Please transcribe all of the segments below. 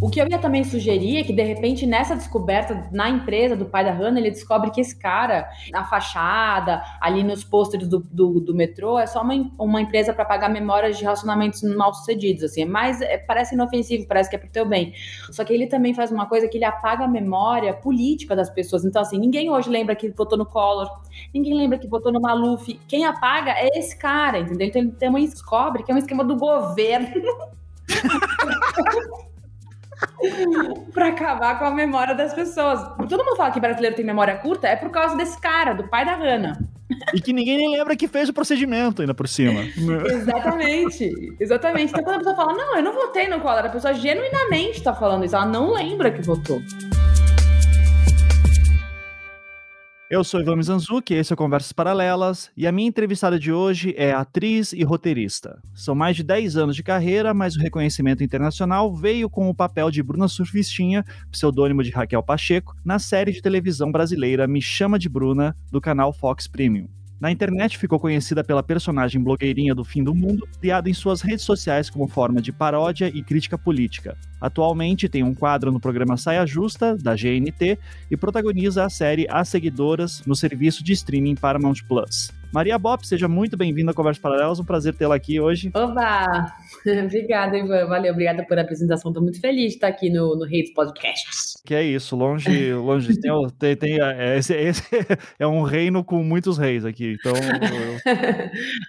O que eu ia também sugerir é que, de repente, nessa descoberta na empresa do pai da Hannah, ele descobre que esse cara, na fachada, ali nos pôsteres do, do, do, metrô, é só uma, uma empresa para pagar memórias de relacionamentos mal sucedidos, assim. Mas é, parece inofensivo, parece que é pro teu bem. Só que ele também faz uma coisa que ele apaga a memória política das pessoas. Então, assim, ninguém hoje lembra que votou no Collor, ninguém lembra que votou no Maluf. Quem apaga é esse cara, entendeu? Então ele também descobre que é um esquema do governo. para acabar com a memória das pessoas. Todo mundo fala que brasileiro tem memória curta, é por causa desse cara, do pai da Hannah. E que ninguém nem lembra que fez o procedimento ainda por cima. exatamente, exatamente. Então quando a pessoa fala, não, eu não votei no Collor, a pessoa genuinamente tá falando isso, ela não lembra que votou. Eu sou Ivan Mizanzuki, esse é o Conversas Paralelas, e a minha entrevistada de hoje é atriz e roteirista. São mais de 10 anos de carreira, mas o reconhecimento internacional veio com o papel de Bruna Surfistinha, pseudônimo de Raquel Pacheco, na série de televisão brasileira Me Chama de Bruna, do canal Fox Premium. Na internet ficou conhecida pela personagem blogueirinha do fim do mundo, criada em suas redes sociais como forma de paródia e crítica política. Atualmente tem um quadro no programa Saia Justa, da GNT, e protagoniza a série As Seguidoras no serviço de streaming Paramount Plus. Maria Bop, seja muito bem-vinda a Conversas Paralelas, um prazer tê-la aqui hoje. Oba! obrigada, Ivan, valeu, obrigada por a apresentação, estou muito feliz de estar aqui no, no Reis Podcasts. Que é isso, longe, longe, tem, tem, tem é, esse, esse, é um reino com muitos reis aqui, então... Eu...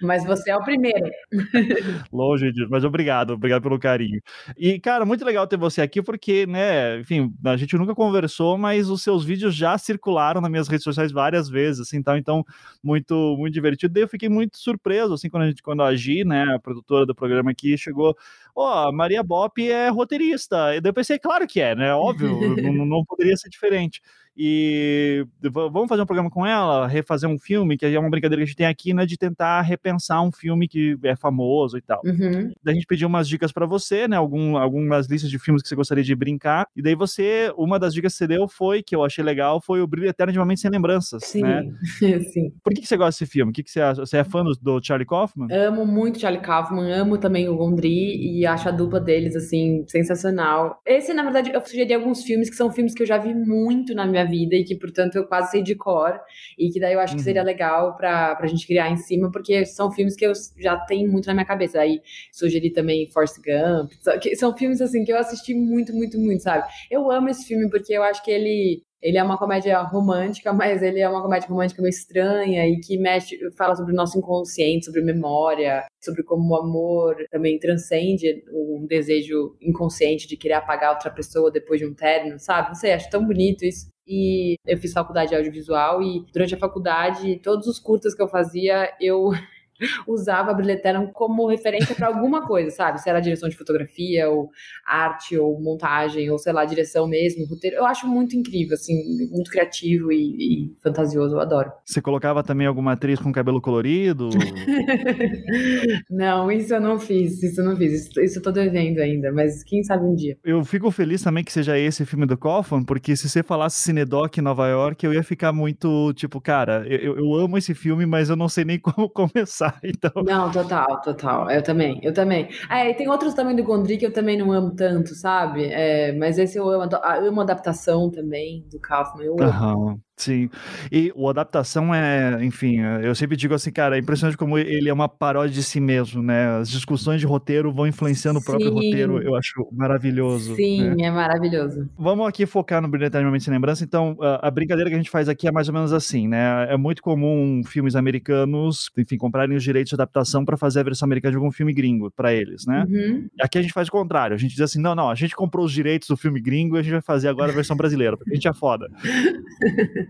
mas você é o primeiro. longe disso, mas obrigado, obrigado pelo carinho. E, cara, muito legal ter você aqui, porque, né, enfim, a gente nunca conversou, mas os seus vídeos já circularam nas minhas redes sociais várias vezes, assim, então, então muito, muito divertido. Daí eu fiquei muito surpreso, assim, quando a gente, quando a Gi, né, a produtora do programa aqui, chegou, ó, oh, Maria Bop é roteirista. E daí eu pensei, claro que é, né? Óbvio, não, não poderia ser diferente e vamos fazer um programa com ela, refazer um filme, que é uma brincadeira que a gente tem aqui, né, de tentar repensar um filme que é famoso e tal. Uhum. Daí a gente pediu umas dicas para você, né, algum, algumas listas de filmes que você gostaria de brincar, e daí você, uma das dicas que você deu foi, que eu achei legal, foi o Brilho Eterno de Uma Mente Sem Lembranças, Sim, né? sim. Por que, que você gosta desse filme? O que, que você acha? Você é fã do, do Charlie Kaufman? Amo muito Charlie Kaufman, amo também o Gondry, e acho a dupla deles, assim, sensacional. Esse, na verdade, eu sugeri alguns filmes que são filmes que eu já vi muito na minha vida e que, portanto, eu quase sei de cor e que daí eu acho que seria uhum. legal pra, pra gente criar em cima, porque são filmes que eu já tenho muito na minha cabeça. Aí sugeri também Force Gump, que são filmes assim que eu assisti muito, muito, muito, sabe? Eu amo esse filme porque eu acho que ele ele é uma comédia romântica, mas ele é uma comédia romântica meio estranha e que mexe, fala sobre o nosso inconsciente, sobre memória, sobre como o amor também transcende um desejo inconsciente de querer apagar outra pessoa depois de um término, sabe? Não sei, acho tão bonito isso. E eu fiz faculdade de audiovisual e durante a faculdade, todos os curtas que eu fazia, eu usava a Brilheteram como referência para alguma coisa, sabe? Se era direção de fotografia, ou arte, ou montagem, ou sei lá, direção mesmo, roteiro. Eu acho muito incrível, assim, muito criativo e, e fantasioso, eu adoro. Você colocava também alguma atriz com cabelo colorido? não, isso eu não fiz, isso eu não fiz. Isso, isso eu tô devendo ainda, mas quem sabe um dia. Eu fico feliz também que seja esse filme do Kaufman, porque se você falasse Cinedoc em Nova York, eu ia ficar muito, tipo, cara, eu, eu amo esse filme, mas eu não sei nem como começar. Então... Não, total, total. Eu também, eu também. É, e tem outros também do Gondry que eu também não amo tanto, sabe? É, mas esse eu amo. Eu amo a adaptação também do Kaufman. Eu amo. Sim. E o adaptação é, enfim, eu sempre digo assim, cara, é impressionante como ele é uma paródia de si mesmo, né? As discussões de roteiro vão influenciando Sim. o próprio roteiro, eu acho maravilhoso. Sim, né? é maravilhoso. Vamos aqui focar no Brilhantemente Sem Lembrança, então a brincadeira que a gente faz aqui é mais ou menos assim, né? É muito comum filmes americanos, enfim, comprarem os direitos de adaptação para fazer a versão americana de algum filme gringo para eles, né? Uhum. Aqui a gente faz o contrário, a gente diz assim, não, não, a gente comprou os direitos do filme gringo e a gente vai fazer agora a versão brasileira, porque a gente é foda.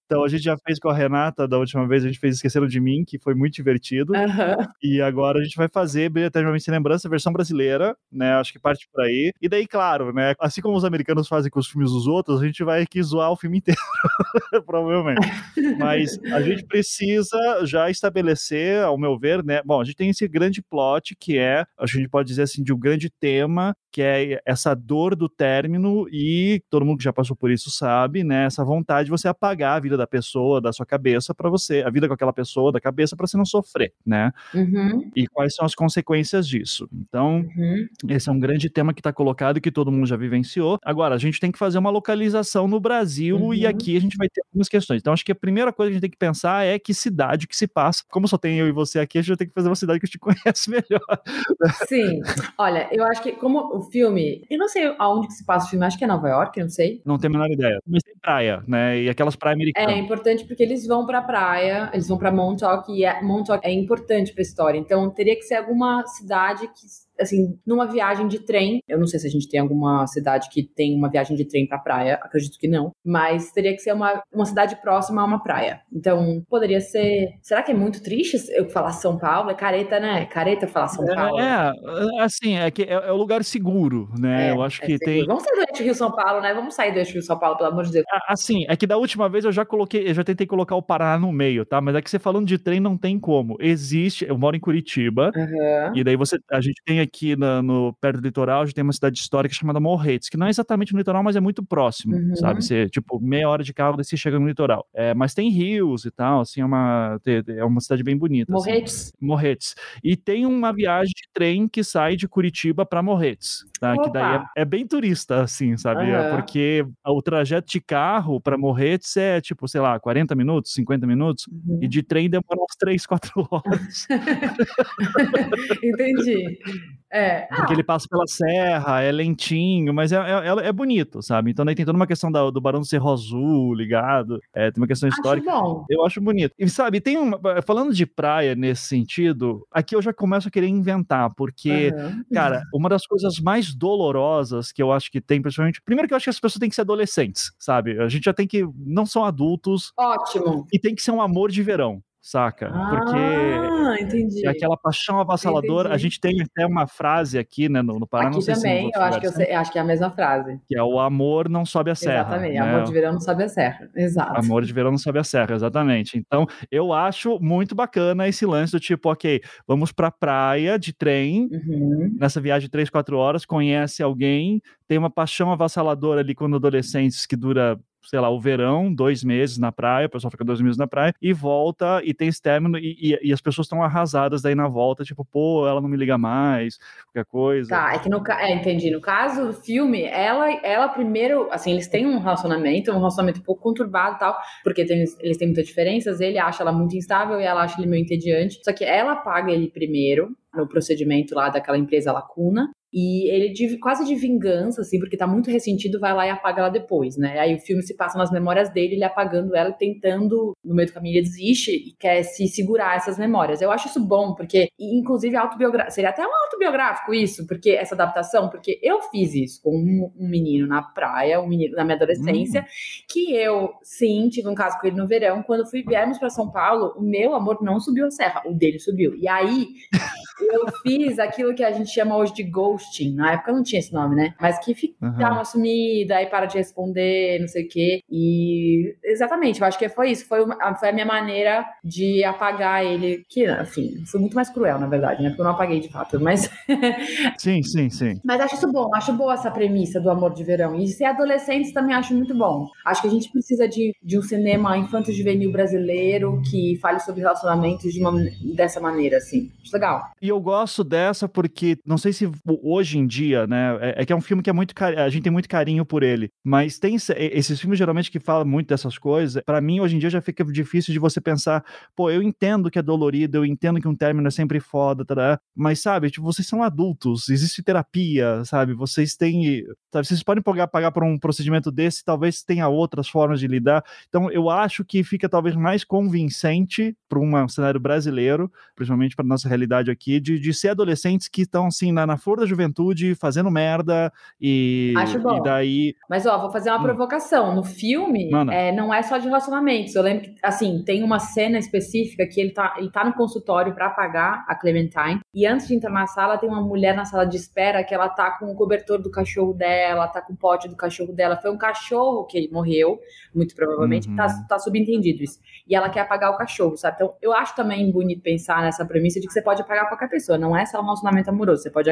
Então a gente já fez com a Renata da última vez, a gente fez Esqueceram de Mim, que foi muito divertido. Aham. E agora a gente vai fazer Brilha Eternamente Sem Lembrança, versão brasileira, né? Acho que parte por aí. E daí, claro, né? Assim como os americanos fazem com os filmes dos outros, a gente vai aqui zoar o filme inteiro, provavelmente. Mas a gente precisa já estabelecer, ao meu ver, né? Bom, a gente tem esse grande plot que é, a gente pode dizer assim, de um grande tema, que é essa dor do término e todo mundo que já passou por isso sabe, né? Essa vontade de você apagar a vida da pessoa, da sua cabeça, para você, a vida com aquela pessoa, da cabeça, para você não sofrer, né? Uhum. E quais são as consequências disso. Então, Uhum. esse é um grande tema que está colocado e que todo mundo já vivenciou. Agora, a gente tem que fazer uma localização no Brasil e Uhum. aqui a gente vai ter algumas questões. Então, acho que a primeira coisa que a gente tem que pensar é que cidade que se passa. Como só tem eu e você aqui, a gente vai ter que fazer uma cidade que a gente conhece melhor. Sim. Olha, eu acho que como o filme, eu não sei aonde que se passa o filme, acho que é Nova York, não sei. Não tenho a menor ideia. Mas tem praia, né? E aquelas praias É importante porque eles vão pra praia, eles vão pra Montauk e é, Montauk é importante pra história. Então teria que ser alguma cidade que assim, numa viagem de trem, eu não sei se a gente tem alguma cidade que tem uma viagem de trem pra praia, acredito que não, mas teria que ser uma, uma cidade próxima a uma praia. Então, poderia ser. Será que é muito triste eu falar São Paulo? É careta, né? Careta falar São Paulo. É, é, assim, é que é, é o lugar seguro, né? É, eu acho é que seguro. tem. Vamos sair do eixo Rio São Paulo, né? Vamos sair do eixo Rio São Paulo, pelo amor de Deus. Assim, é que da última vez eu já coloquei, eu já tentei colocar o Paraná no meio, tá? Mas é que você falando de trem não tem como. Existe, eu moro em Curitiba, Aham. e daí você, a gente tem aqui na- no, perto do litoral, a gente tem uma cidade histórica chamada Morretes, que não é exatamente no litoral, mas é muito próximo, Uhum. sabe? Você, tipo, meia hora de carro, você chega no litoral. É, mas tem rios e tal, assim, é uma, é uma cidade bem bonita. assim. Morretes. Morretes. E tem uma viagem de trem que sai de Curitiba para Morretes, tá? Que daí é, é bem turista, assim, sabe? Aham. Porque o trajeto de carro para Morretes é tipo, sei lá, 40 minutos, 50 minutos, Uhum. e de trem demora uns 3, 4 horas. Entendi. É. Porque ele passa pela serra, é lentinho, mas é, é, é bonito, sabe? Então daí tem toda uma questão da- do Barão do Cerro Azul ligado, é, tem uma questão Acho histórica. bom. Eu acho bonito. E sabe, tem uma. Falando de praia nesse sentido, aqui eu já começo a querer inventar, porque. Aham. Cara, uma das coisas mais dolorosas que eu acho que tem, principalmente. Primeiro que eu acho que as pessoas têm que ser adolescentes, sabe? A gente já tem que. Não são adultos Ótimo. e tem que ser um amor de verão, saca? Porque. Ah, entendi. É aquela paixão avassaladora. A Entendi. gente tem até uma frase aqui, né, no, no Pará, não Aqui sei se também, nos eu acho que, eu sei- acho que é a mesma frase. que é o amor não sobe a serra. Exatamente. né? Amor de verão não sabe a serra. Exato. Amor de verão não sobe a serra, exatamente. Então, eu acho muito bacana esse lance do tipo, ok, vamos pra praia de trem, Uhum. nessa viagem de 3, 4 horas, conhece alguém, tem uma paixão avassaladora ali quando adolescentes que dura, sei lá, o verão, dois meses na praia, o pessoal fica dois meses na praia, e volta e tem esse término, e, e- e as pessoas estão arrasadas daí na volta, tipo, pô, ela não me liga mais, qualquer coisa. Tá, é que no é, entendi. No caso do filme, ela, ela primeiro, assim, eles têm um relacionamento, um relacionamento um pouco conturbado e tal, porque tem- eles têm muitas diferenças. Ele acha ela muito instável e ela acha ele meio entediante. Só que ela paga ele primeiro no procedimento lá daquela empresa Lacuna. E ele, de- quase de vingança, assim, porque tá muito ressentido, vai lá e apaga ela depois, né? Aí o filme se passa nas memórias dele, ele apagando ela, e tentando, no meio do caminho, ele desiste e quer se segurar essas memórias. Eu acho isso bom, porque, inclusive, autobiográfico, seria até um autobiográfico isso, porque essa adaptação, porque eu fiz isso com um, um menino na praia, um menino na minha adolescência, que eu, sim, tive um caso com ele no verão, quando fui, viemos para São Paulo, o meu amor não subiu a serra, o dele subiu. E aí, eu fiz aquilo que a gente chama hoje de ghosting. Na época não tinha esse nome, né? Mas que fica Aham. dá uma sumida, aí para de responder, não sei o quê. E exatamente, eu acho que foi isso. Foi, uma- foi a minha maneira de apagar ele. Que, enfim, foi muito mais cruel, na verdade, né? Porque eu não apaguei de fato. Mas, Sim, sim, sim. mas acho isso bom, acho boa essa premissa do amor de verão. E ser adolescentes também acho muito bom. Acho que a gente precisa de, de um cinema infanto-juvenil brasileiro que fale sobre relacionamentos de uma, dessa maneira, assim. Acho legal. E eu gosto dessa porque, não sei se hoje em dia, né, é, é que é um filme que é muito, a gente tem muito carinho por ele, mas tem esse- esses filmes geralmente que falam muito dessas coisas, pra mim hoje em dia já fica difícil de você pensar, pô, eu entendo que é dolorido, eu entendo que um término é sempre foda, tará, mas sabe, tipo, vocês são adultos, existe terapia, sabe, vocês têm, sabe, vocês podem pagar, pagar por um procedimento desse, talvez tenha outras formas de lidar, então eu acho que fica talvez mais convincente para um cenário brasileiro, principalmente para nossa realidade aqui, de, de ser adolescentes que estão, assim, na, na flor da juventude, fazendo merda e, Acho bom. e daí... Mas, ó, vou fazer uma Hum. provocação. No filme, é, não é só de relacionamentos. Eu lembro que, assim, tem uma cena específica que ele tá, ele tá no consultório pra pagar a Clementine. E antes de entrar na sala, tem uma mulher na sala de espera que ela tá com o cobertor do cachorro dela, tá com o pote do cachorro dela. Foi um cachorro que morreu, muito provavelmente. Uhum. Tá, tá subentendido isso. E ela quer apagar o cachorro, sabe? Então, eu acho também bonito pensar nessa premissa de que você pode apagar qualquer pessoa. Não é só um relacionamento amoroso. Você pode.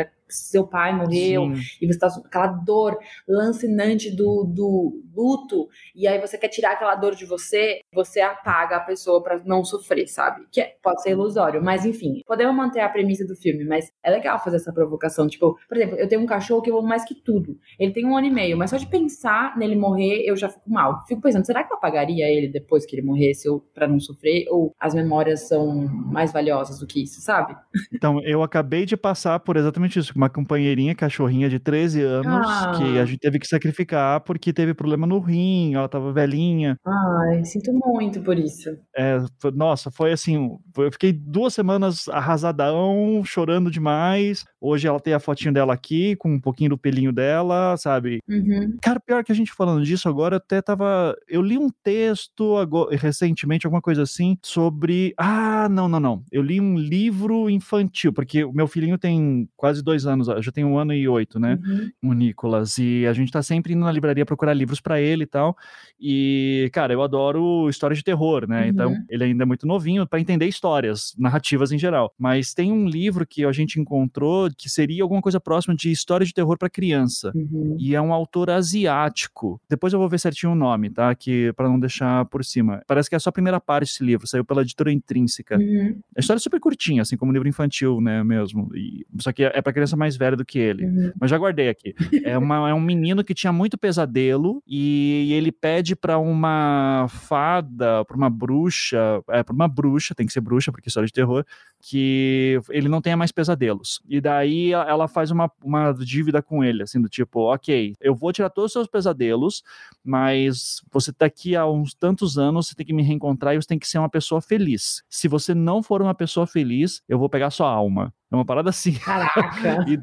Seu pai morreu, Sim. e você tá com aquela dor lancinante do, do luto, e aí você quer tirar aquela dor de você, você apaga a pessoa pra não sofrer, sabe? Que é- pode ser ilusório, mas enfim, podemos manter a premissa do filme, mas é legal fazer essa provocação. Tipo, por exemplo, eu tenho um cachorro que eu amo mais que tudo. Ele tem um ano e meio, mas só de pensar nele morrer, eu já fico mal. Fico pensando, será que eu apagaria ele depois que ele morresse, ou pra não sofrer? Ou as memórias são mais valiosas do que isso, sabe? Então, eu acabei de passar por exatamente isso, uma companheirinha cachorrinha de 13 anos, Ah. que a gente teve que sacrificar porque teve problema no rim, ela tava velhinha. Ai, sinto muito por isso. É, foi- nossa, foi assim, eu fiquei duas semanas arrasadão, chorando demais. Hoje ela tem a fotinho dela aqui, com um pouquinho do pelinho dela, sabe? Uhum. Cara, pior que a gente falando disso agora, eu até tava. Eu li um texto agora, recentemente, alguma coisa assim, sobre. Ah, não, não, não. Eu li um livro infantil, porque o meu filhinho tem quase dois anos, já tem um ano e oito, né? Uhum. o Nicolas. E a gente tá sempre indo na livraria procurar livros pra ele e tal. E, cara, eu adoro histórias de terror, né? Uhum. Então, ele ainda é muito novinho pra entender histórias, narrativas em geral. Mas tem um livro que a gente encontrou que seria alguma coisa próxima de história de terror pra criança. Uhum. E é um autor asiático. Depois eu vou ver certinho o nome, tá? Que para não deixar por cima. Parece que é só a primeira parte desse livro, saiu pela editora Intrínseca. Uhum. A história é super curtinha, assim como um livro infantil, né, mesmo. E, só que é pra criança mais velha do que ele. Uhum. Mas já guardei aqui. É, uma- é um menino que tinha muito pesadelo e ele pede pra uma fada, pra uma bruxa, é, pra uma bruxa, tem que ser bruxa porque é história de terror, que ele não tenha mais pesadelos. E daí a- ela faz uma, uma dívida com ele, assim, do tipo, ok, eu vou tirar todos os seus pesadelos, mas você tá aqui há uns tantos anos, você tem que me reencontrar e você tem que ser uma pessoa feliz. Se você não for uma pessoa feliz, eu vou pegar sua alma. É uma parada assim. Caraca. E,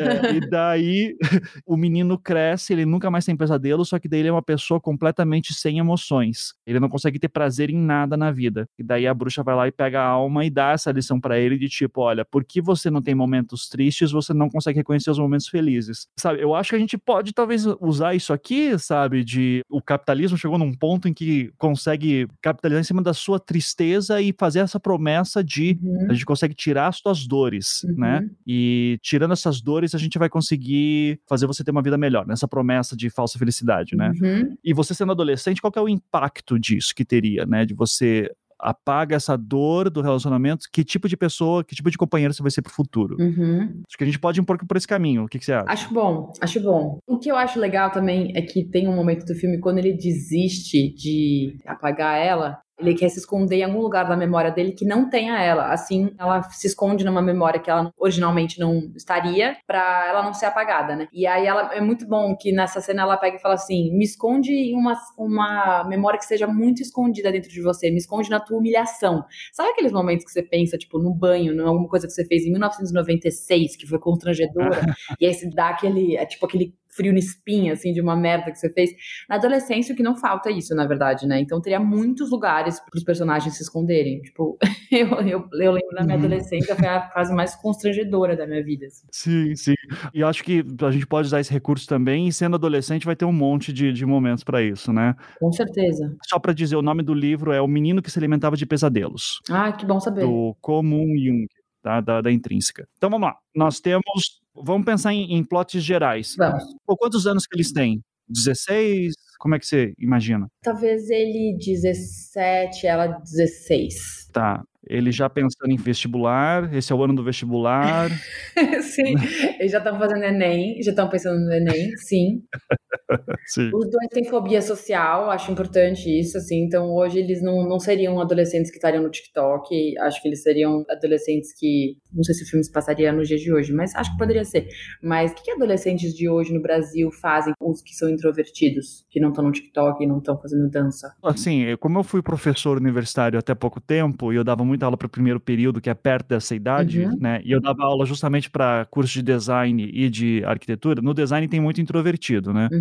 é, e daí o menino cresce, ele nunca mais tem pesadelo, só que daí ele é uma pessoa completamente sem emoções. Ele não consegue ter prazer em nada na vida. E daí a bruxa vai lá e pega a alma e dá essa lição pra ele de tipo, olha, por que você não tem momentos tristes, você não consegue reconhecer os momentos felizes? Sabe? Eu acho que a gente pode talvez usar isso aqui, sabe, de o capitalismo chegou num ponto em que consegue capitalizar em cima da sua tristeza e fazer essa promessa de Uhum. a gente consegue tirar as tuas dores, Uhum. né? E tirando essas dores, a gente vai conseguir fazer você ter uma vida melhor, nessa promessa de falsa felicidade, né? Uhum. E você sendo adolescente, qual é o impacto disso que teria, né? De você apaga essa dor do relacionamento, que tipo de pessoa, que tipo de companheiro você vai ser pro futuro? Uhum. Acho que a gente pode ir um pouco por esse caminho. O que, que você acha? Acho bom, acho bom. O que eu acho legal também é que tem um momento do filme quando ele desiste de apagar ela. Ele quer se esconder em algum lugar da memória dele que não tenha ela. Assim, ela se esconde numa memória que ela originalmente não estaria, pra ela não ser apagada, né? E aí ela é muito bom que nessa cena ela pega e fala assim: me esconde em uma, uma memória que seja muito escondida dentro de você, me esconde na tua humilhação. Sabe aqueles momentos que você pensa, tipo, no banho, em alguma coisa que você fez em 1996, que foi constrangedora, e aí se dá aquele, é tipo aquele frio na espinha, assim, de uma merda que você fez. Na adolescência, o que não falta é isso, na verdade, né? Então teria muitos lugares para os personagens se esconderem. Tipo, eu, eu, eu lembro na minha Uhum. adolescência, foi a fase mais constrangedora da minha vida. assim. Sim, sim. E acho que a gente pode usar esse recurso também, e sendo adolescente vai ter um monte de, de momentos pra isso, né? Com certeza. Só pra dizer, o nome do livro é O Menino que se Alimentava de Pesadelos. Ah, que bom saber. do Comum Jung, tá? da, da intrínseca. Então vamos lá. Nós temos. Vamos pensar em, em plots gerais. Vamos. Pô, quantos anos que eles têm? 16? Como é que você imagina? Talvez ele 17, ela 16. Tá. Ele já pensando em vestibular, esse é o ano do vestibular. sim, eles já estão fazendo Enem, já estão pensando no Enem, sim. Os dois têm fobia social, acho importante isso, assim. Então, hoje eles não, não seriam adolescentes que estariam no TikTok. Acho que eles seriam adolescentes que. Não sei se o filme se passaria nos dias de hoje, mas acho que poderia ser. Mas o que, que adolescentes de hoje no Brasil fazem com os que são introvertidos, que não estão no TikTok e não estão fazendo dança? Assim, como eu fui professor universitário até pouco tempo, e eu dava muita aula para o primeiro período, que é perto dessa idade, uhum. né? E eu dava aula justamente para curso de design e de arquitetura. No design tem muito introvertido, né? Uhum.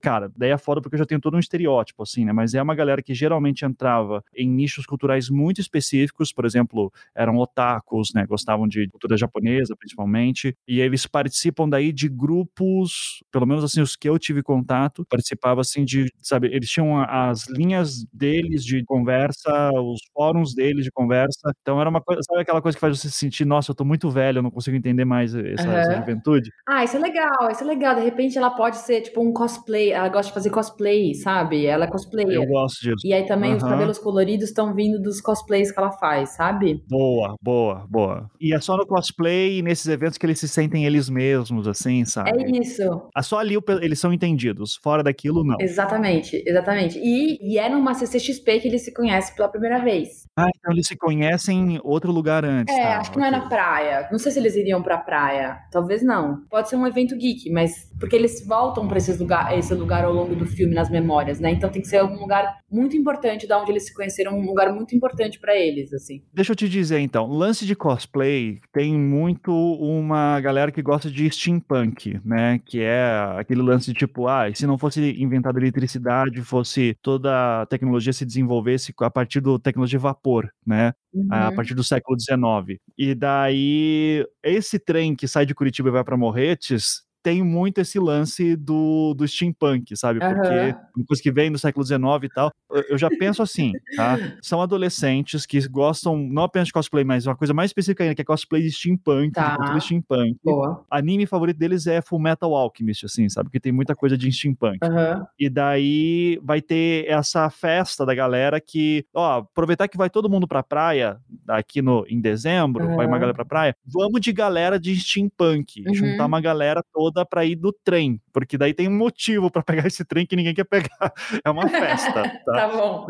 Cara, daí é foda porque eu já tenho todo um estereótipo, assim, né? Mas é uma galera que geralmente entrava em nichos culturais muito específicos, por exemplo, eram otakus, né? Gostavam de cultura japonesa, principalmente, e eles participam daí de grupos, pelo menos assim, os que eu tive contato, participava assim de, sabe, eles tinham as linhas deles de conversa, os fóruns deles de conversa. Então era uma coisa, sabe aquela coisa que faz você se sentir, nossa, eu tô muito velho, eu não consigo entender mais essa, uhum. essa juventude. Ah, isso é legal, isso é legal. De repente ela pode ser tipo um cosplay, ela gosta de fazer cosplay, sabe? Ela é cosplayer. Eu gosto disso. E aí também uhum. os cabelos coloridos estão vindo dos cosplays que ela faz, sabe? Boa, boa, boa. E é só no cosplay e nesses eventos que eles se sentem eles mesmos, assim, sabe? É isso. É só ali eles são entendidos, fora daquilo, não. Exatamente, exatamente. E, e é numa CCXP que eles se conhecem pela primeira vez. Ah, então eles se conhecem em outro lugar antes. É, tá, acho que não é na praia. Não sei se eles iriam pra praia. Talvez não. Pode ser um evento geek, mas porque eles voltam para esse lugar, esse lugar ao longo do filme nas memórias, né? Então tem que ser um lugar muito importante da onde eles se conheceram, um lugar muito importante para eles, assim. Deixa eu te dizer então, lance de cosplay tem muito uma galera que gosta de steampunk, né? Que é aquele lance de tipo, ah, se não fosse inventada eletricidade, fosse toda a tecnologia se desenvolvesse a partir da tecnologia de vapor, né? Uhum. A partir do século XIX. E daí, esse trem que sai de Curitiba e vai para Morretes tem muito esse lance do, do steampunk, sabe? Uhum. Porque uma coisa que vem do século XIX e tal. Eu já penso assim, tá? São adolescentes que gostam não apenas de cosplay, mas uma coisa mais específica ainda, que é cosplay de steampunk, tá. de steampunk. Boa. Anime favorito deles é Full Metal Alchemist, assim, sabe? Porque tem muita coisa de steampunk. Uhum. E daí vai ter essa festa da galera que, ó, aproveitar que vai todo mundo pra praia, aqui no, em dezembro, uhum. vai uma galera pra praia, vamos de galera de steampunk, uhum. juntar uma galera toda toda para ir do trem, porque daí tem um motivo para pegar esse trem que ninguém quer pegar. É uma festa. Tá, tá bom.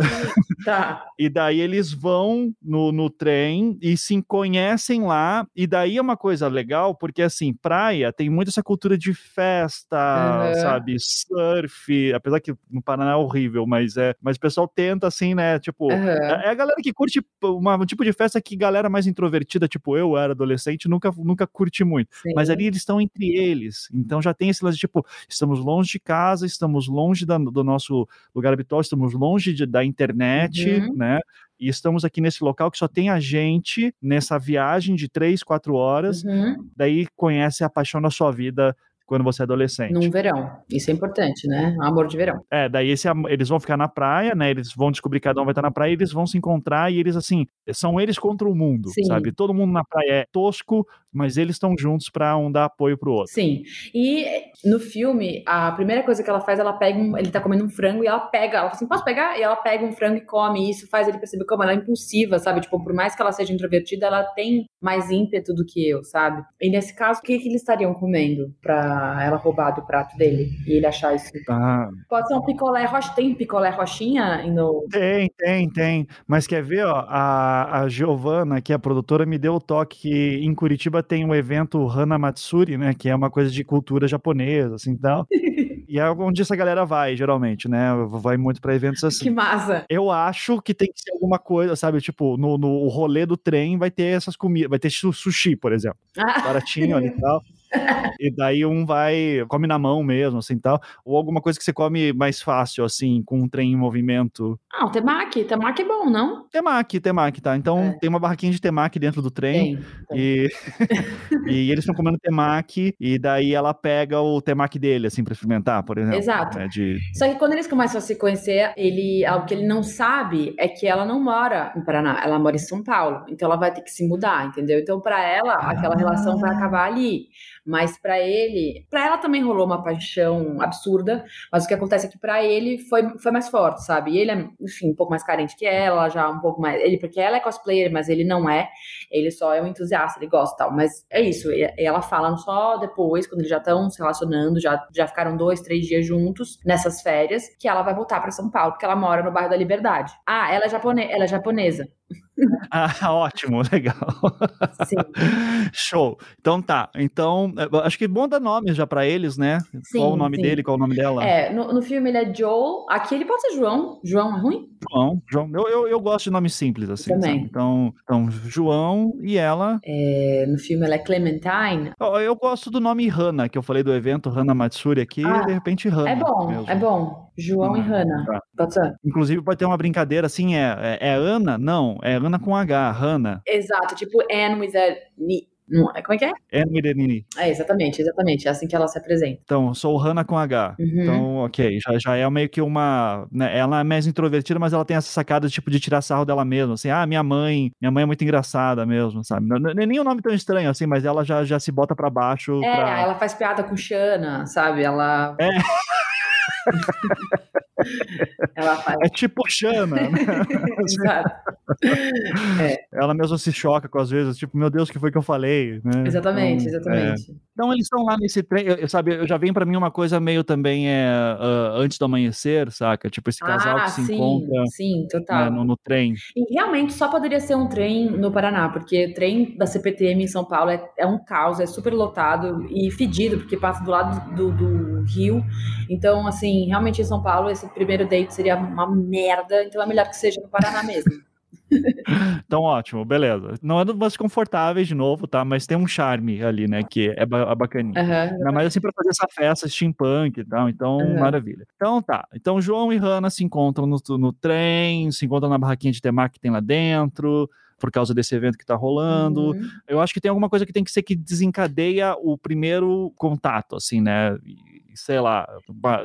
tá. E daí eles vão no, no trem e se conhecem lá. E daí é uma coisa legal, porque assim, praia tem muito essa cultura de festa, uhum. sabe? Surf, apesar que no Paraná é horrível, mas é. Mas o pessoal tenta, assim, né? Tipo, uhum. é a galera que curte uma, um tipo de festa que galera mais introvertida, tipo eu era adolescente, nunca, nunca curti muito. Sim. Mas ali eles estão entre eles. Então já tem esse lance, tipo, estamos longe de casa, estamos longe da, do nosso lugar habitual, estamos longe de, da internet, uhum. né? E estamos aqui nesse local que só tem a gente nessa viagem de três, quatro horas. Uhum. Daí conhece a paixão da sua vida quando você é adolescente. Num verão. Isso é importante, né? Amor de verão. É, daí esse, eles vão ficar na praia, né? Eles vão descobrir que cada um vai estar na praia e eles vão se encontrar e eles, assim, são eles contra o mundo, Sim. sabe? Todo mundo na praia é tosco, mas eles estão juntos para um dar apoio pro outro. Sim. E no filme, a primeira coisa que ela faz, ela pega um, ele tá comendo um frango e ela pega, ela fala assim, posso pegar? E ela pega um frango e come, e isso faz ele perceber como ela é impulsiva, sabe? Tipo, por mais que ela seja introvertida, ela tem mais ímpeto do que eu, sabe? E nesse caso, o que, que eles estariam comendo pra ela roubar do prato dele e ele achar isso? Ah. Pode ser um picolé rocha, tem picolé roxinha no... Tem, tem, tem. Mas quer ver, ó, a, a Giovana, que é a produtora, me deu o toque que em Curitiba tem o um evento Hana Matsuri, né? Que é uma coisa de cultura japonesa, assim tal. e é onde essa galera vai, geralmente, né? Vai muito para eventos assim. Que massa! Eu acho que tem que ser alguma coisa, sabe? Tipo, no, no rolê do trem vai ter essas comidas, vai ter sushi, por exemplo. Ah. Baratinho ali e tal. e daí um vai, come na mão mesmo, assim, tal. Ou alguma coisa que você come mais fácil, assim, com um trem em movimento. Ah, o temaki. Temaki é bom, não? Temaki, temaki, tá. Então é. tem uma barraquinha de temaki dentro do trem. Tem. E... e eles estão comendo temaki, e daí ela pega o temaki dele, assim, pra experimentar, por exemplo. Exato. Né, de... Só que quando eles começam a se conhecer, ele, algo que ele não sabe é que ela não mora em Paraná, ela mora em São Paulo. Então ela vai ter que se mudar, entendeu? Então, para ela, aquela ah. relação vai acabar ali. Mas para ele, para ela também rolou uma paixão absurda, mas o que acontece é que para ele foi, foi mais forte, sabe? E ele é, enfim, um pouco mais carente que ela, já um pouco mais. Ele, porque ela é cosplayer, mas ele não é. Ele só é um entusiasta, ele gosta tal. Mas é isso. E ela fala só depois, quando eles já estão se relacionando, já, já ficaram dois, três dias juntos nessas férias, que ela vai voltar para São Paulo, porque ela mora no bairro da Liberdade. Ah, ela é, japone ela é japonesa. Ah, ótimo, legal. Sim. Show. Então tá. Então, é, acho que é bom dar nomes já para eles, né? Sim, qual o nome sim. dele, qual o nome dela? É, no, no, filme ele é Joel. Aqui ele pode ser João. João é ruim? João. João. Eu, eu, eu gosto de nomes simples, assim. Também. Então, então, João e ela. É, no filme ela é Clementine. Eu, eu gosto do nome Hannah, que eu falei do evento, Hannah Matsuri aqui, ah, e de repente Hannah. É bom, mesmo. é bom. João e Hannah. Tá. Pode ser. Inclusive pode ter uma brincadeira assim, é, é, é Ana? Não, é Ana com H, Hannah. Exato, tipo Anne with a... É, como é que é? Anne with a Nini. É, exatamente, exatamente. É assim que ela se apresenta. Então, sou Hannah com H. Uhum. Então, ok. Já, já é meio que uma. Né, ela é mais introvertida, mas ela tem essa sacada tipo de tirar sarro dela mesma. Assim, ah, minha mãe, minha mãe é muito engraçada mesmo, sabe? Não, nem um nome tão estranho assim, mas ela já, já se bota pra baixo. É, pra... ela faz piada com Xana, sabe? Ela. É. Ela faz. É tipo Xana, né? É. Ela mesma se choca com as vezes, tipo, meu Deus, o que foi que eu falei? Né? Exatamente, então, exatamente. É. Então eles estão lá nesse trem, eu, sabe, eu já vem para mim uma coisa meio também é uh, antes do amanhecer, saca? Tipo esse casal ah, que se sim, encontra sim, total. Né, no, no, trem. E realmente só poderia ser um trem no Paraná, porque o trem da CPTM em São Paulo é, é um caos, é super lotado e fedido, porque passa do lado do, do Rio. Então, assim, realmente em São Paulo esse primeiro date seria uma merda, então é melhor que seja no Paraná mesmo. então, ótimo, beleza. Não é dos mais confortáveis de novo, tá? Mas tem um charme ali, né? Que é ba bacaninha. Uhum, Ainda mais assim pra fazer essa festa steampunk e tal. Então, uhum. maravilha. Então tá. Então, João e Hannah se encontram no, no trem, se encontram na barraquinha de temaki que tem lá dentro por causa desse evento que está rolando. Uhum. Eu acho que tem alguma coisa que tem que ser que desencadeia o primeiro contato, assim, né? sei lá,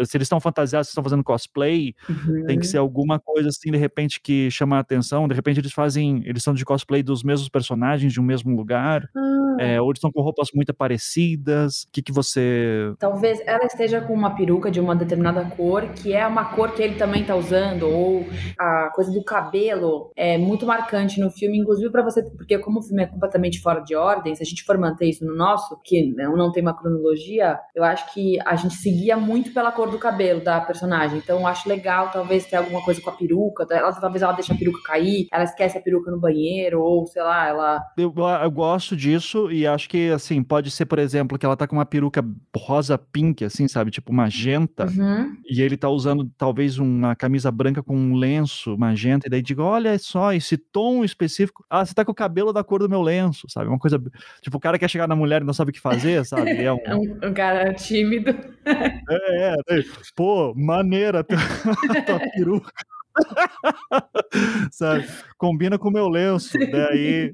se eles estão fantasiados, se estão fazendo cosplay, uhum. tem que ser alguma coisa assim, de repente, que chama a atenção. De repente, eles fazem, eles são de cosplay dos mesmos personagens de um mesmo lugar, uhum. É, ou eles estão com roupas muito parecidas. O que, que você. Talvez ela esteja com uma peruca de uma determinada cor, que é uma cor que ele também está usando, ou a coisa do cabelo é muito marcante no filme, inclusive para você, porque como o filme é completamente fora de ordem, se a gente for manter isso no nosso, que não tem uma cronologia, eu acho que a gente seguia muito pela cor do cabelo da personagem. Então acho legal, talvez, ter alguma coisa com a peruca. Ela, talvez ela deixe a peruca cair, ela esquece a peruca no banheiro, ou sei lá, ela. Eu, eu gosto disso e acho que, assim, pode ser, por exemplo, que ela tá com uma peruca rosa pink, assim, sabe? Tipo magenta. Uhum. E ele tá usando talvez uma camisa branca com um lenço magenta. E daí digo, olha só, esse tom específico. Ah, você tá com o cabelo da cor do meu lenço, sabe? Uma coisa. Tipo, o cara quer chegar na mulher e não sabe o que fazer, sabe? É um, é um, um cara tímido. É, é, pô, maneira tua, tua peruca. Sabe? Combina com o meu lenço. Daí,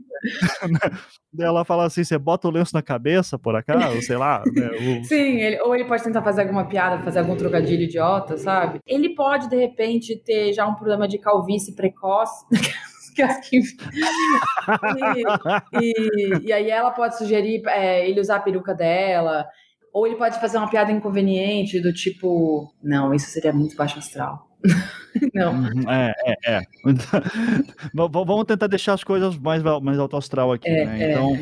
daí ela fala assim: você bota o lenço na cabeça, por acaso? Sei lá. Né? O... Sim, ele, ou ele pode tentar fazer alguma piada, fazer algum trocadilho idiota, sabe? Ele pode, de repente, ter já um problema de calvície precoce. e, e, e, aí ela pode sugerir é, ele usar a peruca dela. Ou ele pode fazer uma piada inconveniente do tipo, não, isso seria muito baixo astral. não. Uhum, é, é, é. Vamos tentar deixar as coisas mais, mais alto astral aqui, é, né? É. Então,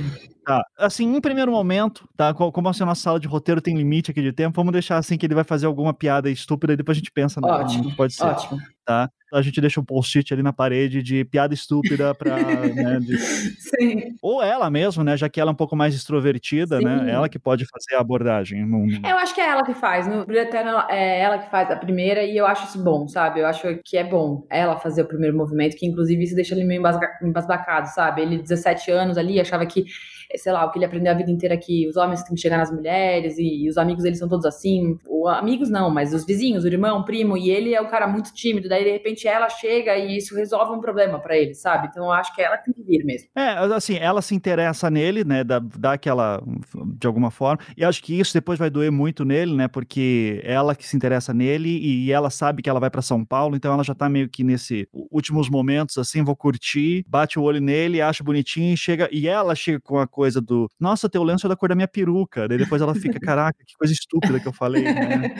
Tá. Assim, em primeiro momento, tá? Como assim a nossa sala de roteiro tem limite aqui de tempo, vamos deixar assim que ele vai fazer alguma piada estúpida e depois a gente pensa no ótimo, pode ser. Ótimo. Tá? A gente deixa um post-it ali na parede de piada estúpida pra. né, de... Sim. Ou ela mesmo, né? Já que ela é um pouco mais extrovertida, né, Sim. né? Ela que pode fazer a abordagem. Eu acho que é ela que faz. No Brilho Eterno é ela que faz a primeira e eu acho isso bom, sabe? Eu acho que é bom ela fazer o primeiro movimento, que inclusive isso deixa ele meio embasbacado, sabe? Ele, 17 anos ali, achava que sei lá, o que ele aprendeu a vida inteira que os homens têm que chegar nas mulheres e, os amigos dele são todos assim. O, amigos não, mas os vizinhos, o irmão, o primo, e ele é um cara muito tímido. Daí, de repente, repente ela chega e isso resolve um problema para ele, sabe? Então eu acho que ela tem que vir mesmo. É, assim, ela se interessa nele, né? Dá, dá aquela. de alguma forma. E acho que isso depois vai doer muito nele, né? Porque ela que se interessa nele e ela sabe que ela vai para São Paulo, então ela já tá meio que nesse últimos momentos, assim, vou curtir, bate o olho nele, acha bonitinho e chega. E ela chega com a coisa do. Nossa, teu lenço é da cor da minha peruca. Daí depois ela fica, caraca, que coisa estúpida que eu falei, né?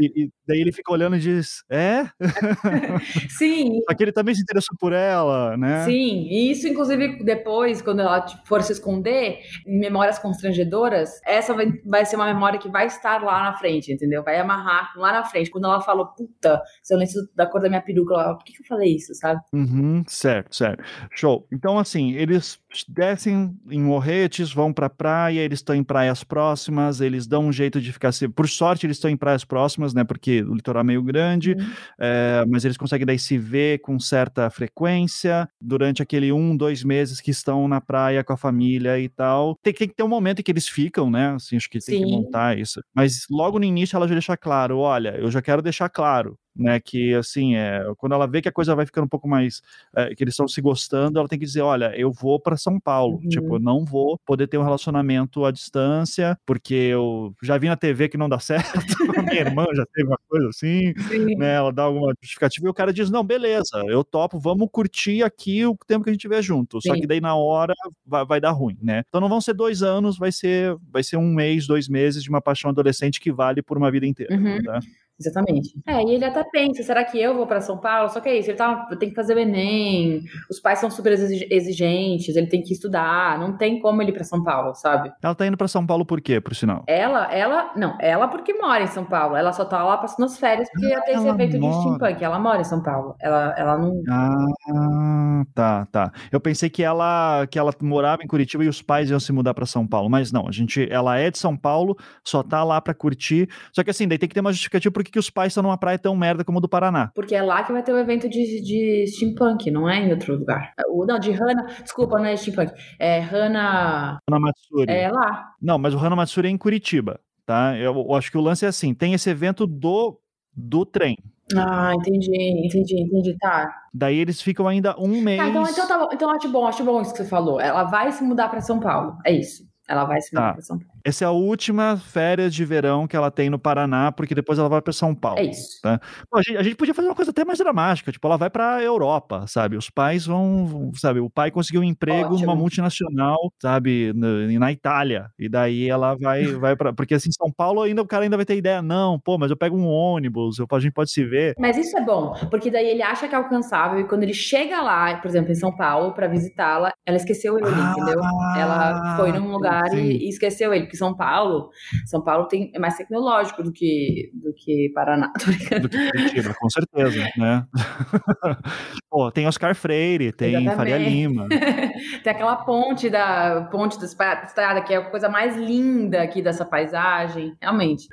E, e daí ele fica olhando e diz: É? Sim. Só que ele também se interessou por ela, né? Sim, e isso, inclusive, depois, quando ela tipo, for se esconder, em memórias constrangedoras, essa vai, vai ser uma memória que vai estar lá na frente, entendeu? Vai amarrar lá na frente. Quando ela falou, puta, seu lenço da cor da minha peruca, ela, por que, que eu falei isso, sabe? Uhum, certo, certo. Show. Então, assim, eles descem em Morretes, vão pra praia, eles estão em praias próximas, eles dão um jeito de ficar. Por sorte, eles estão em praias próximas, né? Porque o litoral é meio grande, uhum. é, mas eles conseguem daí se ver com certa frequência durante aquele um, dois meses que estão na praia com a família e tal. Tem, tem que ter um momento em que eles ficam, né? Assim, acho que tem Sim. que montar isso. Mas logo no início ela já deixa claro: olha, eu já quero deixar claro né? Que assim, é, quando ela vê que a coisa vai ficando um pouco mais, é, que eles estão se gostando, ela tem que dizer, olha, eu vou para São Paulo, uhum. tipo, eu não vou poder ter um relacionamento à distância, porque eu já vi na TV que não dá certo, minha irmã já teve uma coisa assim, Sim. né? Ela dá alguma justificativa e o cara diz, não, beleza, eu topo, vamos curtir aqui o tempo que a gente tiver junto, Sim. só que daí na hora vai, vai dar ruim, né? Então não vão ser dois anos, vai ser, vai ser um mês, dois meses de uma paixão adolescente que vale por uma vida inteira, uhum. tá? Exatamente. É, e ele até pensa, será que eu vou para São Paulo? Só que é isso, ele tá, tem que fazer o Enem, os pais são super exigentes, ele tem que estudar, não tem como ele ir para São Paulo, sabe? Ela tá indo para São Paulo por quê, por sinal? Ela, ela, não, ela porque mora em São Paulo, ela só tá lá passando as férias porque ia ter esse evento mora. de steampunk, ela mora em São Paulo, ela, ela não... Ah, tá, tá. Eu pensei que ela, que ela morava em Curitiba e os pais iam se mudar para São Paulo, mas não, a gente, ela é de São Paulo, só tá lá para curtir, só que assim, daí tem que ter uma justificativa por que os pais estão numa praia tão merda como a do Paraná. Porque é lá que vai ter o evento de, de steampunk, não é em outro lugar. O, não, de Hana, desculpa, não é steampunk, é Hana... Hana Matsuri. É lá. Não, mas o Hana Matsuri é em Curitiba, tá? Eu, eu acho que o lance é assim, tem esse evento do, do trem, ah, entendi, entendi, entendi, tá. Daí eles ficam ainda um mês. Tá, então, então, tá bom, então acho bom, acho bom isso que você falou. Ela vai se mudar para São Paulo, é isso. Ela vai se mudar tá. para São Paulo. Essa é a última férias de verão que ela tem no Paraná, porque depois ela vai para São Paulo. É isso. Tá? a, gente, a, gente, podia fazer uma coisa até mais dramática, tipo, ela vai para Europa, sabe? Os pais vão, sabe? O pai conseguiu um emprego Ótimo. numa multinacional, sabe? Na, na Itália. E daí ela vai, vai para, porque assim, São Paulo ainda o cara ainda vai ter ideia, não, pô, mas eu pego um ônibus, eu, a gente pode se ver. Mas isso é bom, porque daí ele acha que é alcançável e quando ele chega lá, por exemplo, em São Paulo para visitá-la, ela esqueceu ele, ah, entendeu? Ela foi num lugar e, e esqueceu ele, porque São Paulo são Paulo tem, é mais tecnológico do que, do que Paraná. Do que Curitiba, com certeza, né? Pô, tem Oscar Freire, tem Exatamente. Faria Lima. tem aquela ponte da ponte da estrada, que é a coisa mais linda aqui dessa paisagem, realmente.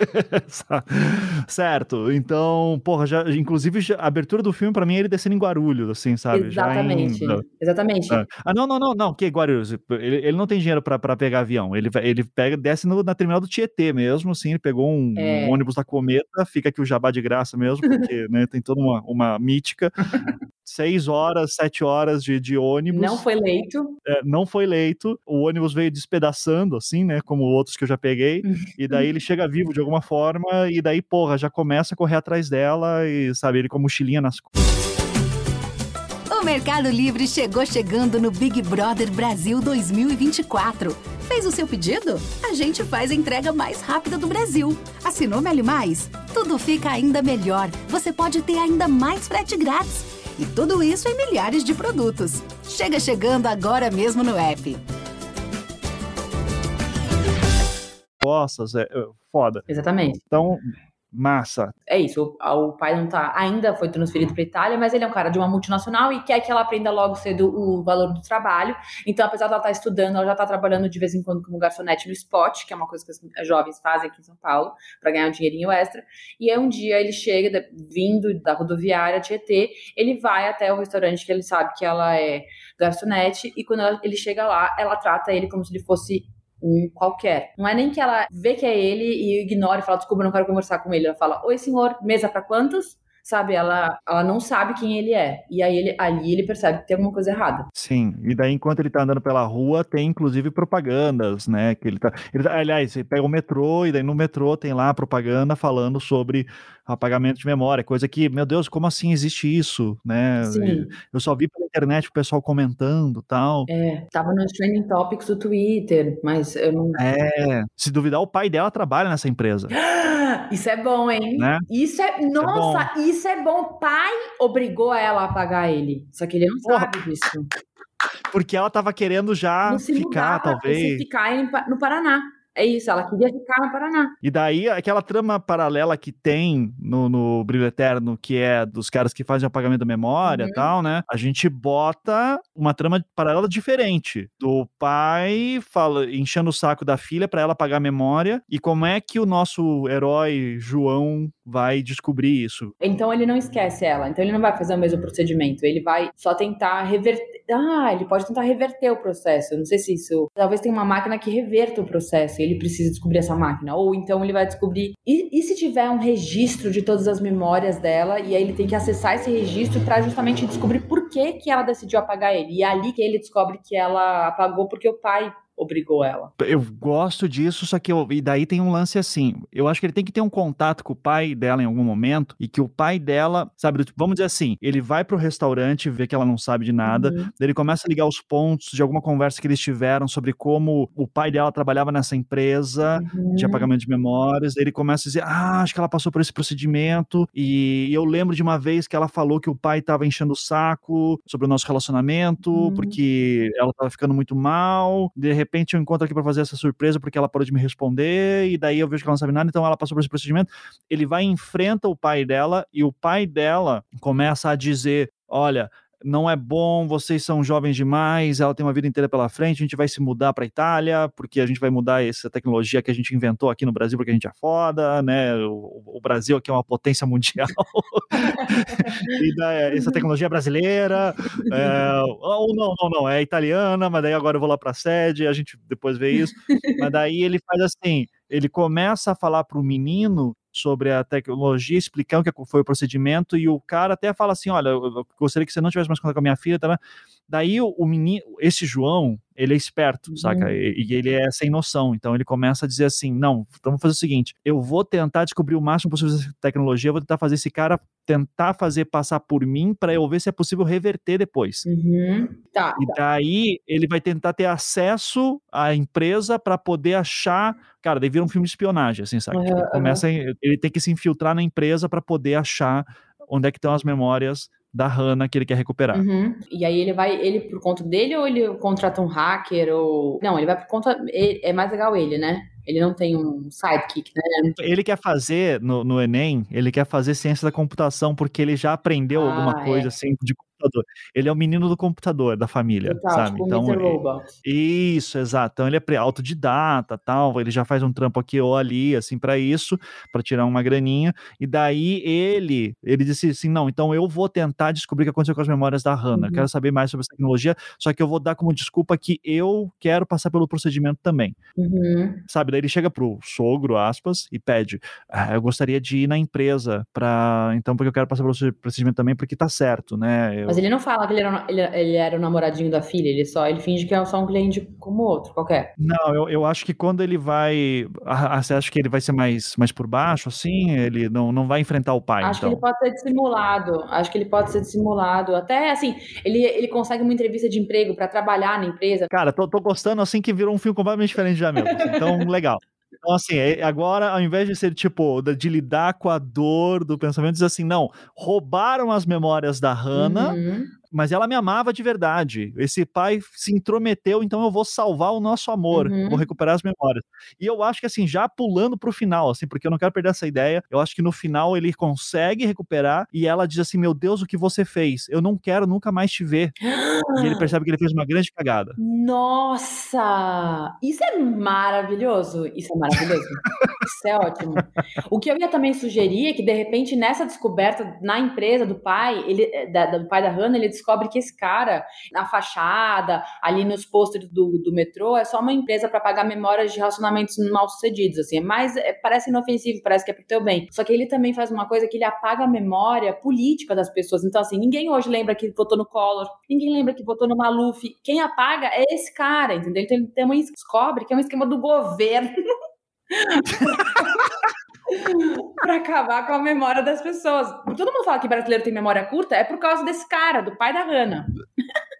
certo. Então, porra, já, inclusive a abertura do filme para mim é ele descendo em Guarulhos, assim, sabe? Exatamente. Em... Exatamente. É. Ah, não, não, não, não, que Guarulhos. Ele, ele não tem dinheiro para pegar avião. Ele, ele pega, desce no, na terminal do Tietê mesmo, assim, ele pegou um, é. um ônibus da Cometa, fica aqui o jabá de graça mesmo, porque né, tem toda uma, uma mítica. Seis horas, sete horas de, de ônibus. Não foi leito. É, não foi leito. O ônibus veio despedaçando, assim, né? Como outros que eu já peguei. e daí ele chega vivo de alguma forma. E daí, porra, já começa a correr atrás dela. E, sabe, ele com a mochilinha nas costas. O Mercado Livre chegou chegando no Big Brother Brasil 2024. Fez o seu pedido? A gente faz a entrega mais rápida do Brasil. Assinou Meli Mais? Tudo fica ainda melhor. Você pode ter ainda mais frete grátis. E tudo isso em milhares de produtos. Chega chegando agora mesmo no app. Costas, é, é foda. Exatamente. Então, Massa. É isso, o, o pai não tá, ainda foi transferido para Itália, mas ele é um cara de uma multinacional e quer que ela aprenda logo cedo o valor do trabalho. Então, apesar de ela estar tá estudando, ela já está trabalhando de vez em quando como garçonete no spot, que é uma coisa que os jovens fazem aqui em São Paulo, para ganhar um dinheirinho extra. E aí um dia ele chega, vindo da rodoviária Tietê, ele vai até o restaurante que ele sabe que ela é garçonete, e quando ela, ele chega lá, ela trata ele como se ele fosse um qualquer. Não é nem que ela vê que é ele e ignora e fala, desculpa, não quero conversar com ele. Ela fala, oi senhor, mesa para quantos? Sabe? Ela, ela não sabe quem ele é. E aí ele, ali ele percebe que tem alguma coisa errada. Sim, e daí enquanto ele tá andando pela rua, tem inclusive propagandas, né? Que ele tá. Ele, tá, aliás, você pega o metrô, e daí no metrô tem lá propaganda falando sobre apagamento de memória, coisa que, meu Deus, como assim existe isso, né? Sim. Eu só vi pela internet o pessoal comentando tal. É, tava nos trending topics do Twitter, mas eu não. É, se duvidar, o pai dela trabalha nessa empresa. Isso é bom, hein? Né? Isso é. Isso é Nossa, isso é bom. O pai obrigou ela a pagar ele. Só que ele não Porra. sabe disso. Porque ela tava querendo já Não se ficar, mudar talvez. Se ficar no Paraná. É isso, ela queria ficar no Paraná. E daí, aquela trama paralela que tem no, no Brilho Eterno, que é dos caras que fazem apagamento da memória e Uhum. tal, né? A gente bota uma trama paralela diferente. Do pai fala, enchendo o saco da filha pra ela apagar a memória. E como é que o nosso herói, João, vai descobrir isso? Então ele não esquece ela. Então ele não vai fazer o mesmo procedimento. Ele vai só tentar reverter. Ah, ele pode tentar reverter o processo. Eu não sei se isso. Talvez tenha uma máquina que reverta o processo. Ele precisa descobrir essa máquina. Ou então ele vai descobrir. E, e se tiver um registro de todas as memórias dela? E aí ele tem que acessar esse registro pra justamente descobrir por que, que ela decidiu apagar ele. E é ali que ele descobre que ela apagou porque o pai obrigou ela. Eu gosto disso, só que eu, e daí tem um lance assim. Eu acho que ele tem que ter um contato com o pai dela em algum momento e que o pai dela, sabe, tipo, vamos dizer assim, ele vai pro restaurante, vê que ela não sabe de nada, Uhum. daí ele começa a ligar os pontos de alguma conversa que eles tiveram sobre como o pai dela trabalhava nessa empresa de Uhum. apagamento de memórias. Daí ele começa a dizer: Ah, acho que ela passou por esse procedimento. E eu lembro de uma vez que ela falou que o pai estava enchendo o saco sobre o nosso relacionamento, Uhum. porque ela estava ficando muito mal. De repente eu encontro aqui para fazer essa surpresa porque ela parou de me responder. E daí eu vejo que ela não sabe nada, então ela passou por esse procedimento. Ele vai enfrenta o pai dela, e o pai dela começa a dizer: Olha. Não é bom, vocês são jovens demais, ela tem uma vida inteira pela frente, a gente vai se mudar para Itália, porque a gente vai mudar essa tecnologia que a gente inventou aqui no Brasil, porque a gente é foda, né? O, o Brasil aqui é uma potência mundial. daí, essa tecnologia é brasileira, é, ou não, não, não, é italiana, mas daí agora eu vou lá para a sede, a gente depois vê isso. Mas daí ele faz assim, ele começa a falar pro menino sobre a tecnologia, explicando o que foi o procedimento, e o cara até fala assim, olha, eu gostaria que você não tivesse mais contato com a minha filha, tá? Daí o, o menino, esse João, ele é esperto, Uhum. saca? E, e ele é sem noção, então ele começa a dizer assim, não, então vamos fazer o seguinte, eu vou tentar descobrir o máximo possível dessa tecnologia, eu vou tentar fazer esse cara tentar fazer passar por mim para eu ver se é possível reverter depois. Uhum. Tá. E daí ele vai tentar ter acesso à empresa para poder achar. Cara, daí vira um filme de espionagem, assim, sabe? Tipo, Aham, começa, ele tem que se infiltrar na empresa para poder achar onde é que estão as memórias da Hannah que ele quer recuperar. Uhum. E aí ele vai, ele por conta dele ou ele contrata um hacker ou... Não, ele vai por conta... ele- é mais legal ele, né? Ele não tem um sidekick, né? Ele quer fazer no, no Enem, ele quer fazer ciência da computação porque ele já aprendeu Ah, alguma coisa é. assim de computador. Ele é o menino do computador da família, Total, sabe? tipo Então, Robot. Isso, exato. Então ele é autodidata, tal, ele já faz um trampo aqui ou ali, assim, para isso, para tirar uma graninha. E daí ele, ele disse assim: "Não, então eu vou tentar descobrir o que aconteceu com as memórias da Hannah. Eu Uhum. quero saber mais sobre essa tecnologia, só que eu vou dar como desculpa que eu quero passar pelo procedimento também". Uhum. Sabe? Daí ele chega pro sogro, aspas, e pede: "Ah, eu gostaria de ir na empresa para, então porque eu quero passar pelo procedimento também porque tá certo, né? Eu- Mas ele não fala que ele era, ele, ele era o namoradinho da filha, ele só ele finge que é só um cliente como outro, qualquer. Não, eu, eu acho que quando ele vai. Você acha que ele vai ser mais, mais por baixo, assim? Ele não, não vai enfrentar o pai, Acho que então. ele pode ser dissimulado. Acho que ele pode ser dissimulado. Até assim, ele, ele consegue uma entrevista de emprego pra trabalhar na empresa. Cara, tô, tô gostando assim que virou um filme completamente diferente já mesmo. Então, legal. Então, assim, é- agora, ao invés de ser tipo, de lidar com a dor do pensamento, diz assim: não, roubaram as memórias da Hannah, Uhum. Mas ela me amava de verdade. Esse pai se intrometeu, então eu vou salvar o nosso amor, Uhum. vou recuperar as memórias. E eu acho que assim, já pulando pro final, assim, porque eu não quero perder essa ideia, eu acho que no final ele consegue recuperar e ela diz assim: "Meu Deus, o que você fez? Eu não quero nunca mais te ver". E ele percebe que ele fez uma grande cagada. Nossa! Isso é maravilhoso. Isso é maravilhoso. Isso é ótimo. O que eu ia também sugerir é que, de repente, nessa descoberta na empresa do pai, ele, da- do pai da Hannah, ele, descobre que esse cara, na fachada, ali nos pôsteres do, do metrô, é só uma empresa para pagar memórias de relacionamentos mal sucedidos, assim, é mais, é, parece inofensivo, parece que é pro teu bem. Só que ele também faz uma coisa que ele apaga a memória política das pessoas. Então, assim, ninguém hoje lembra que votou no Collor, ninguém lembra que votou no Maluf. Quem apaga é esse cara, entendeu? Então ele também descobre que é um esquema do governo. para acabar com a memória das pessoas. Todo mundo fala que brasileiro tem memória curta, é por causa desse cara, do pai da Hannah.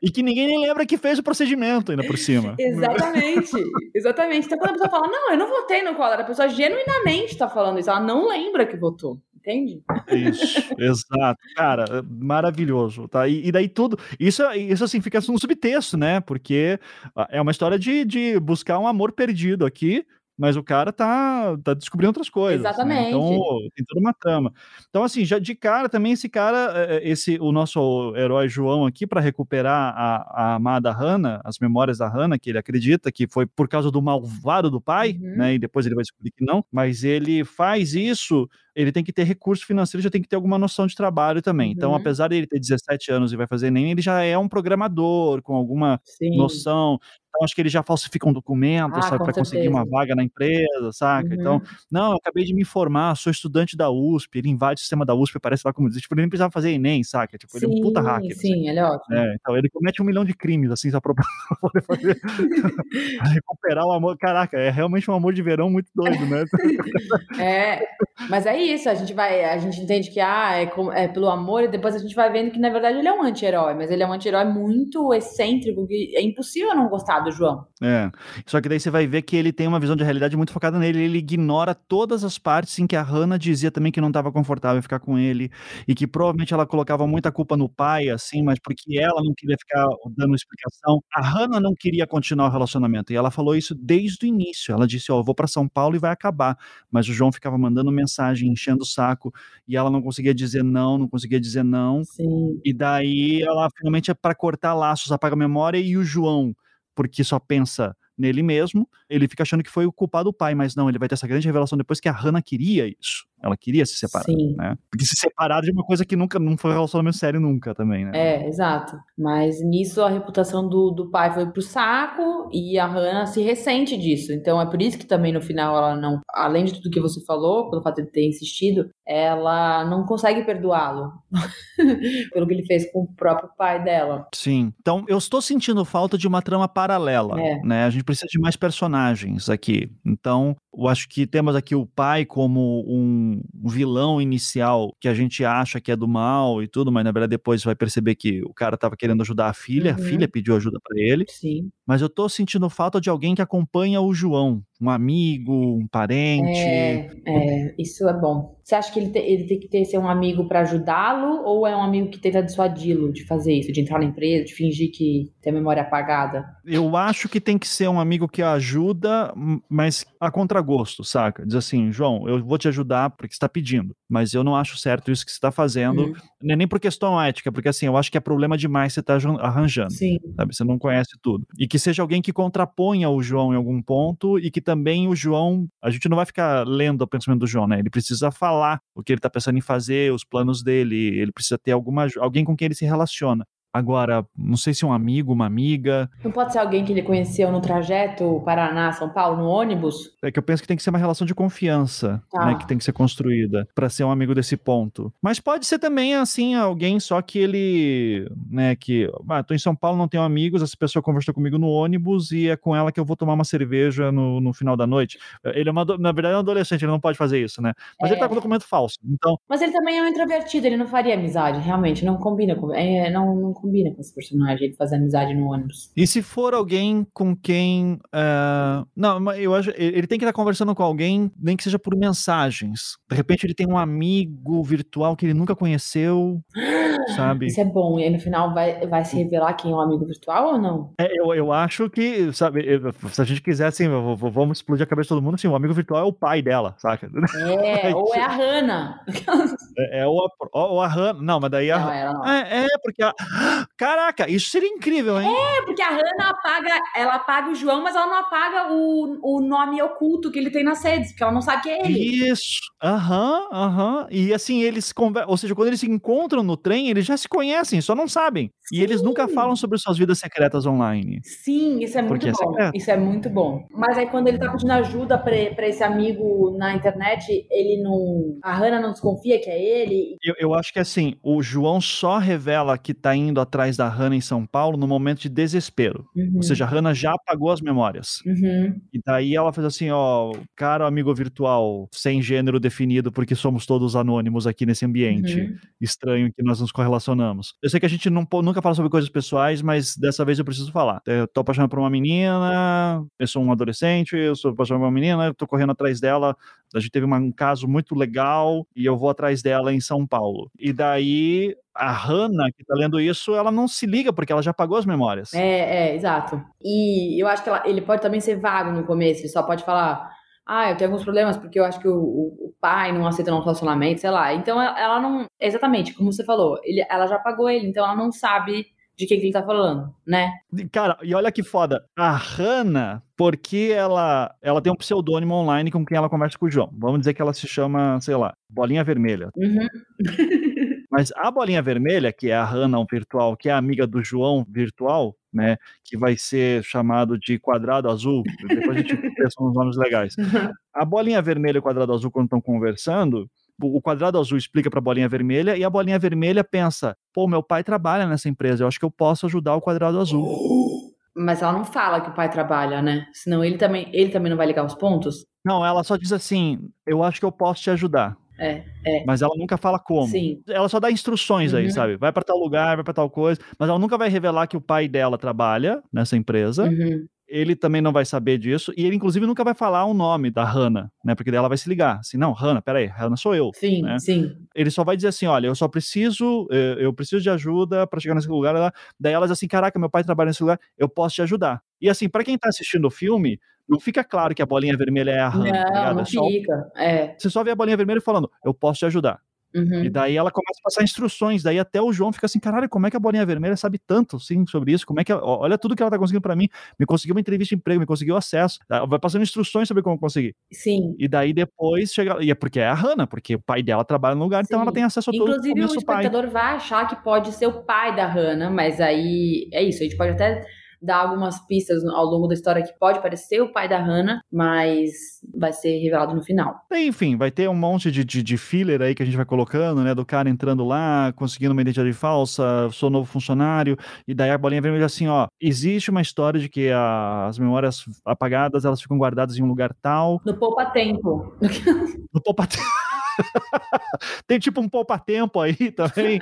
E que ninguém nem lembra que fez o procedimento ainda por cima. exatamente, exatamente. Então quando a pessoa fala, não, eu não votei no Collor, a pessoa genuinamente está falando isso, ela não lembra que votou. Entende? Isso, exato. Cara, maravilhoso, tá? E, e, daí tudo. Isso, isso assim, fica um subtexto, né? Porque ah, é uma história de, de buscar um amor perdido aqui, mas o cara tá, tá descobrindo outras coisas. Exatamente. Né? Então, tem toda uma trama. Então, assim, já de cara também esse cara, é, é, esse o nosso herói João aqui, para recuperar a, a amada Hannah, as memórias da Hannah, que ele acredita que foi por causa do malvado do pai, uhum. né? E depois ele vai descobrir que não, mas ele faz isso ele tem que ter recurso financeiro, já tem que ter alguma noção de trabalho também. Então, uhum. Então, apesar de ele ter 17 anos e vai fazer nem, ele já é um programador com alguma Sim. noção. Então, acho que ele já falsifica um documento, ah, sabe, para conseguir uma vaga na empresa, saca? Então, uhum. Então, não, eu acabei de me formar, sou estudante da USP, ele invade o sistema da USP, parece lá como diz, tipo, ele nem precisava fazer Enem, saca? Tipo, sim, ele é um puta hacker. Sim, assim. ele é ótimo. É, então, ele comete um milhão de crimes, assim, só pra poder fazer, recuperar o amor. Caraca, é realmente um amor de verão muito doido, né? é, mas é isso, a gente vai, a gente entende que ah, é, é pelo amor, e depois a gente vai vendo que na verdade ele é um anti-herói, mas ele é um anti-herói muito excêntrico, que é impossível não gostar do João. É. Só que daí você vai ver que ele tem uma visão de realidade muito focada nele, ele ignora todas as partes em que a Hannah dizia também que não estava confortável em ficar com ele, e que provavelmente ela colocava muita culpa no pai, assim, mas porque ela não queria ficar dando explicação. A Hannah não queria continuar o relacionamento, e ela falou isso desde o início. Ela disse: Ó, oh, vou para São Paulo e vai acabar. Mas o João ficava mandando mensagem, enchendo saco e ela não conseguia dizer não, não conseguia dizer não. Sim. E daí ela finalmente é para cortar laços, apaga a memória e o João, porque só pensa nele mesmo, ele fica achando que foi o culpado do pai, mas não, ele vai ter essa grande revelação depois que a Hannah queria isso. Ela queria se separar, Sim. né? Porque se separar de uma coisa que nunca não foi um relacionamento sério nunca também, né? É, exato. Mas nisso a reputação do, do pai foi pro saco e a Hannah se ressente disso. Então é por isso que também no final ela não, além de tudo que você falou, pelo fato de ter insistido, ela não consegue perdoá-lo pelo que ele fez com o próprio pai dela. Sim. Então eu estou sentindo falta de uma trama paralela, é. né? A gente precisa de mais personagens aqui. Então eu acho que temos aqui o pai como um vilão inicial que a gente acha que é do mal e tudo, mas na verdade depois vai perceber que o cara estava querendo ajudar a filha, uhum. a filha pediu ajuda para ele. Sim. Mas eu tô sentindo falta de alguém que acompanha o João, um amigo, um parente. É, é isso é bom. Você acha que ele, te, ele tem que ter ser um amigo para ajudá-lo ou é um amigo que tenta dissuadi-lo de fazer isso, de entrar na empresa, de fingir que tem a memória apagada? Eu acho que tem que ser um amigo que ajuda, mas a contragosto, saca? Diz assim, João, eu vou te ajudar porque está pedindo, mas eu não acho certo isso que você está fazendo, hum. nem por questão ética, porque assim, eu acho que é problema demais você estar tá arranjando. Sim. Sabe? Você não conhece tudo. E que seja alguém que contraponha o João em algum ponto e que também o João, a gente não vai ficar lendo o pensamento do João, né? Ele precisa falar o que ele está pensando em fazer, os planos dele, ele precisa ter alguma alguém com quem ele se relaciona. Agora, não sei se um amigo, uma amiga. Não pode ser alguém que ele conheceu no trajeto Paraná-São Paulo, no ônibus? É que eu penso que tem que ser uma relação de confiança, ah. né? Que tem que ser construída para ser um amigo desse ponto. Mas pode ser também, assim, alguém só que ele, né, que. Ah, tô em São Paulo, não tenho amigos, essa pessoa conversou comigo no ônibus e é com ela que eu vou tomar uma cerveja no, no final da noite. Ele é uma, na verdade, é um adolescente, ele não pode fazer isso, né? Mas é. ele tá com documento falso. Então... Mas ele também é um introvertido, ele não faria amizade, realmente, não combina com. É, não, não combina com esse personagem, ele fazer amizade no ônibus. E se for alguém com quem. Uh... Não, eu acho. Ele tem que estar conversando com alguém, nem que seja por mensagens. De repente ele tem um amigo virtual que ele nunca conheceu, sabe? Isso é bom. E aí no final vai, vai se revelar quem é um amigo virtual ou não? É, eu, eu acho que, sabe, se a gente quiser, assim, vamos explodir a cabeça de todo mundo, assim, o amigo virtual é o pai dela, saca? É, ou é a Hannah. É, é ou, a, ou a Hannah. Não, mas daí a. Não, ela não. É, é, porque a. Caraca, isso seria incrível, hein? É, porque a Hannah apaga, ela apaga o João, mas ela não apaga o, o nome oculto que ele tem nas redes, porque ela não sabe que é ele. Isso, aham, aham. E assim, eles conversam, ou seja, quando eles se encontram no trem, eles já se conhecem, só não sabem. Sim. E eles nunca falam sobre suas vidas secretas online. Sim, isso é muito é bom. É isso é muito bom. Mas aí quando ele tá pedindo ajuda pra, pra esse amigo na internet, ele não. A Hannah não desconfia que é ele. Eu, eu acho que assim, o João só revela que tá indo atrás da Hannah em São Paulo no momento de desespero. Uhum. Ou seja, a Hannah já apagou as memórias. Uhum. E daí ela fez assim: ó, cara, amigo virtual, sem gênero definido, porque somos todos anônimos aqui nesse ambiente uhum. estranho que nós nos correlacionamos. Eu sei que a gente não, nunca fala sobre coisas pessoais, mas dessa vez eu preciso falar. Eu tô apaixonado por uma menina, eu sou um adolescente, eu sou apaixonado por uma menina, eu tô correndo atrás dela. A gente teve um caso muito legal e eu vou atrás dela em São Paulo. E daí a Hannah, que tá lendo isso, ela não se liga, porque ela já apagou as memórias. É, é, exato. E eu acho que ela, ele pode também ser vago no começo, ele só pode falar. Ah, eu tenho alguns problemas porque eu acho que o, o, pai não aceita nosso relacionamento, sei lá. Então ela não. Exatamente, como você falou, ele, ela já apagou ele, então ela não sabe de quem que ele tá falando, né? Cara, e olha que foda. A Hannah, porque ela, ela tem um pseudônimo online com quem ela conversa com o João. Vamos dizer que ela se chama, sei lá, Bolinha Vermelha. Uhum. Mas a bolinha vermelha, que é a Hannah virtual, que é amiga do João virtual, né, que vai ser chamado de quadrado azul, depois a gente pensa nos nomes legais. A bolinha vermelha e o quadrado azul, quando estão conversando, o quadrado azul explica para a bolinha vermelha e a bolinha vermelha pensa: pô, meu pai trabalha nessa empresa, eu acho que eu posso ajudar o quadrado azul. Mas ela não fala que o pai trabalha, né? Senão ele também, ele também não vai ligar os pontos? Não, ela só diz assim: eu acho que eu posso te ajudar. É, é. Mas ela nunca fala como. Sim. Ela só dá instruções uhum. aí, sabe? Vai para tal lugar, vai para tal coisa, mas ela nunca vai revelar que o pai dela trabalha nessa empresa. Uhum. Ele também não vai saber disso, e ele, inclusive, nunca vai falar o nome da Hannah, né? Porque daí ela vai se ligar. Assim, não, Hannah, peraí, Hannah sou eu. Sim, né? sim. Ele só vai dizer assim: olha, eu só preciso, eh, eu preciso de ajuda para chegar nesse lugar. Daí ela diz assim: caraca, meu pai trabalha nesse lugar, eu posso te ajudar. E assim, para quem tá assistindo o filme, não fica claro que a bolinha vermelha é a. Não, tá não é fica. Só, é. Você só vê a bolinha vermelha falando, eu posso te ajudar. Uhum. E daí ela começa a passar instruções, daí até o João fica assim, caralho, como é que a bolinha vermelha sabe tanto sim sobre isso? Como é que ela, olha tudo que ela tá conseguindo para mim, me conseguiu uma entrevista de emprego, me conseguiu acesso, vai passando instruções sobre como conseguir. Sim. E daí depois chega, e é porque é a Hannah, porque o pai dela trabalha no lugar, sim. então ela tem acesso a tudo. Inclusive o espectador pai. vai achar que pode ser o pai da Hannah, mas aí é isso, a gente pode até dá algumas pistas ao longo da história que pode parecer o pai da Hannah, mas vai ser revelado no final. Enfim, vai ter um monte de, de, de filler aí que a gente vai colocando, né? Do cara entrando lá, conseguindo uma identidade falsa, sou novo funcionário, e daí a bolinha vermelha assim, ó, existe uma história de que a, as memórias apagadas, elas ficam guardadas em um lugar tal. No poupa-tempo. no poupa-tempo. tem tipo um poupa-tempo aí também,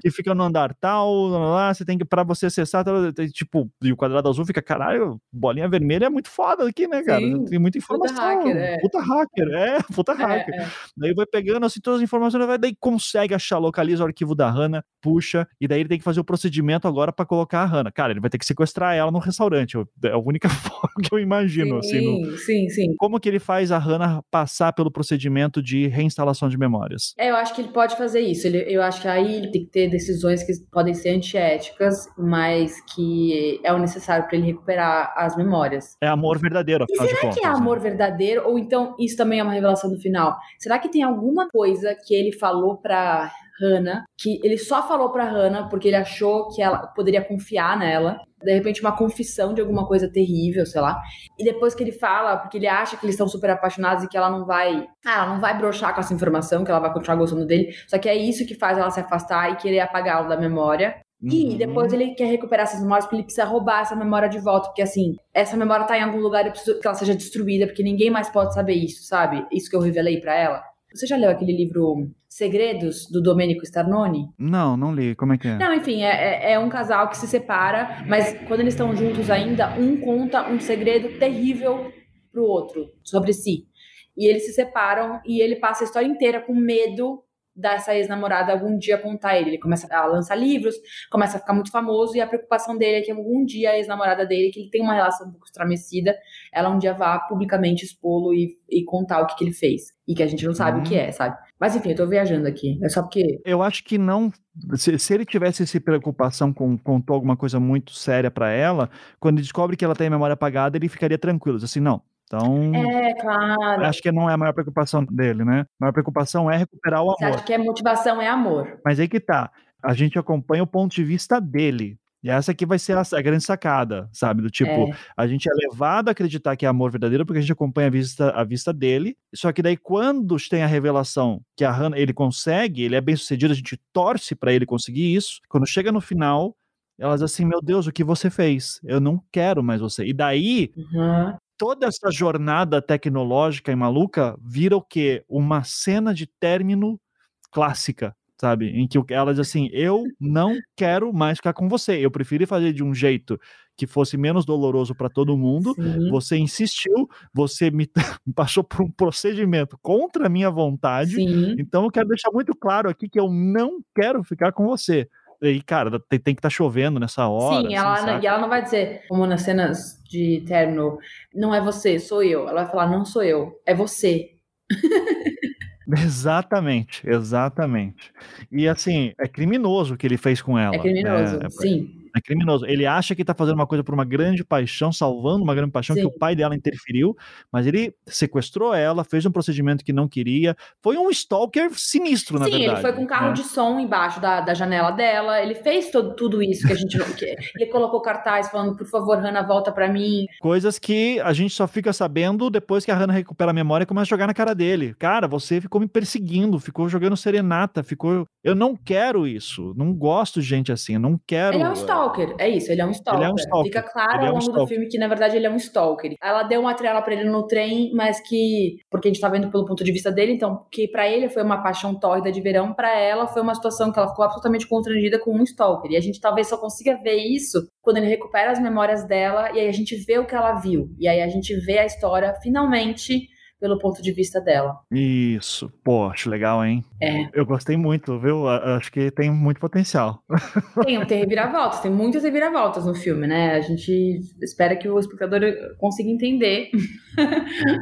que fica no andar tal, lá, você tem que, pra você acessar, tem, tipo, e o quadrado azul fica, caralho, bolinha vermelha é muito foda aqui, né, cara? Sim. Tem muita informação. Puta hacker, é. Puta hacker, é, puta é, hacker. É, é. Daí vai pegando assim todas as informações, daí consegue achar, localiza o arquivo da Hannah, puxa, e daí ele tem que fazer o procedimento agora para colocar a Hannah. Cara, ele vai ter que sequestrar ela no restaurante, é a única forma que eu imagino, sim, assim. No... Sim, sim. Como que ele faz a Hannah passar pelo procedimento de reinstalação de memórias. É, eu acho que ele pode fazer isso. Ele, eu acho que aí ele tem que ter decisões que podem ser antiéticas, mas que é o necessário para ele recuperar as memórias. É amor verdadeiro, afinal e será de contas. que é amor né? verdadeiro? Ou então isso também é uma revelação do final? Será que tem alguma coisa que ele falou para Hannah, que ele só falou pra Hannah porque ele achou que ela poderia confiar nela. De repente, uma confissão de alguma coisa terrível, sei lá. E depois que ele fala, porque ele acha que eles estão super apaixonados e que ela não vai. Ah, ela não vai brochar com essa informação, que ela vai continuar gostando dele. Só que é isso que faz ela se afastar e querer apagá-lo da memória. Uhum. E depois ele quer recuperar essas memórias porque ele precisa roubar essa memória de volta. Porque assim, essa memória tá em algum lugar e eu preciso que ela seja destruída, porque ninguém mais pode saber isso, sabe? Isso que eu revelei para ela. Você já leu aquele livro Segredos, do Domenico Starnoni? Não, não li. Como é que é? Não, enfim, é, é, é um casal que se separa, mas quando eles estão juntos ainda, um conta um segredo terrível pro outro, sobre si. E eles se separam e ele passa a história inteira com medo dessa ex-namorada algum dia contar ele. Ele começa a lançar livros, começa a ficar muito famoso e a preocupação dele é que algum dia a ex-namorada dele, que ele tem uma relação um pouco estremecida, ela um dia vá publicamente expô-lo e, e contar o que, que ele fez. E que a gente não sabe uhum. o que uhum. é, sabe? Mas enfim, eu tô viajando aqui. É só porque. Eu acho que não. Se, se ele tivesse essa preocupação com contou alguma coisa muito séria para ela, quando ele descobre que ela tem a memória apagada, ele ficaria tranquilo. Assim, não, então, é, claro. acho que não é a maior preocupação dele, né? A maior preocupação é recuperar o amor. Você acha que a motivação é amor. Mas aí que tá. A gente acompanha o ponto de vista dele. E essa aqui vai ser a, a grande sacada, sabe? Do tipo, é. a gente é levado a acreditar que é amor verdadeiro porque a gente acompanha a vista, a vista dele. Só que daí, quando tem a revelação que a Hannah, ele consegue, ele é bem sucedido, a gente torce para ele conseguir isso. Quando chega no final, elas assim, meu Deus, o que você fez? Eu não quero mais você. E daí, uhum toda essa jornada tecnológica e maluca vira o quê? Uma cena de término clássica, sabe? Em que elas assim, eu não quero mais ficar com você. Eu preferi fazer de um jeito que fosse menos doloroso para todo mundo. Sim. Você insistiu, você me, me, passou por um procedimento contra a minha vontade. Sim. Então eu quero deixar muito claro aqui que eu não quero ficar com você. E, cara, tem, tem que estar tá chovendo nessa hora. Sim, assim, ela, e ela não vai dizer, como nas cenas de término, não é você, sou eu. Ela vai falar, não sou eu, é você. Exatamente, exatamente. E assim, é criminoso o que ele fez com ela. É criminoso, né? sim. É criminoso. Ele acha que está fazendo uma coisa por uma grande paixão, salvando uma grande paixão Sim. que o pai dela interferiu, mas ele sequestrou ela, fez um procedimento que não queria. Foi um stalker sinistro, na Sim, verdade. Sim, ele foi com um carro né? de som embaixo da, da janela dela. Ele fez todo, tudo isso que a gente não quer. Ele colocou cartaz falando, por favor, Hannah, volta para mim. Coisas que a gente só fica sabendo depois que a Hannah recupera a memória e começa a jogar na cara dele. Cara, você ficou me perseguindo, ficou jogando serenata, ficou. Eu não quero isso. Não gosto de gente assim. Eu não quero. Ele é um stalker, é isso, ele é um stalker. É um stalker. Fica claro é ao longo um do filme que, na verdade, ele é um stalker. Ela deu uma trela pra ele no trem, mas que. Porque a gente tá vendo pelo ponto de vista dele, então, que para ele foi uma paixão tórrida de verão, para ela foi uma situação que ela ficou absolutamente constrangida com um stalker. E a gente talvez só consiga ver isso quando ele recupera as memórias dela e aí a gente vê o que ela viu. E aí a gente vê a história finalmente pelo ponto de vista dela. Isso, pô, acho legal, hein? É. Eu gostei muito, viu? Acho que tem muito potencial. Tem, tem reviravoltas, tem muitas reviravoltas no filme, né? A gente espera que o espectador consiga entender.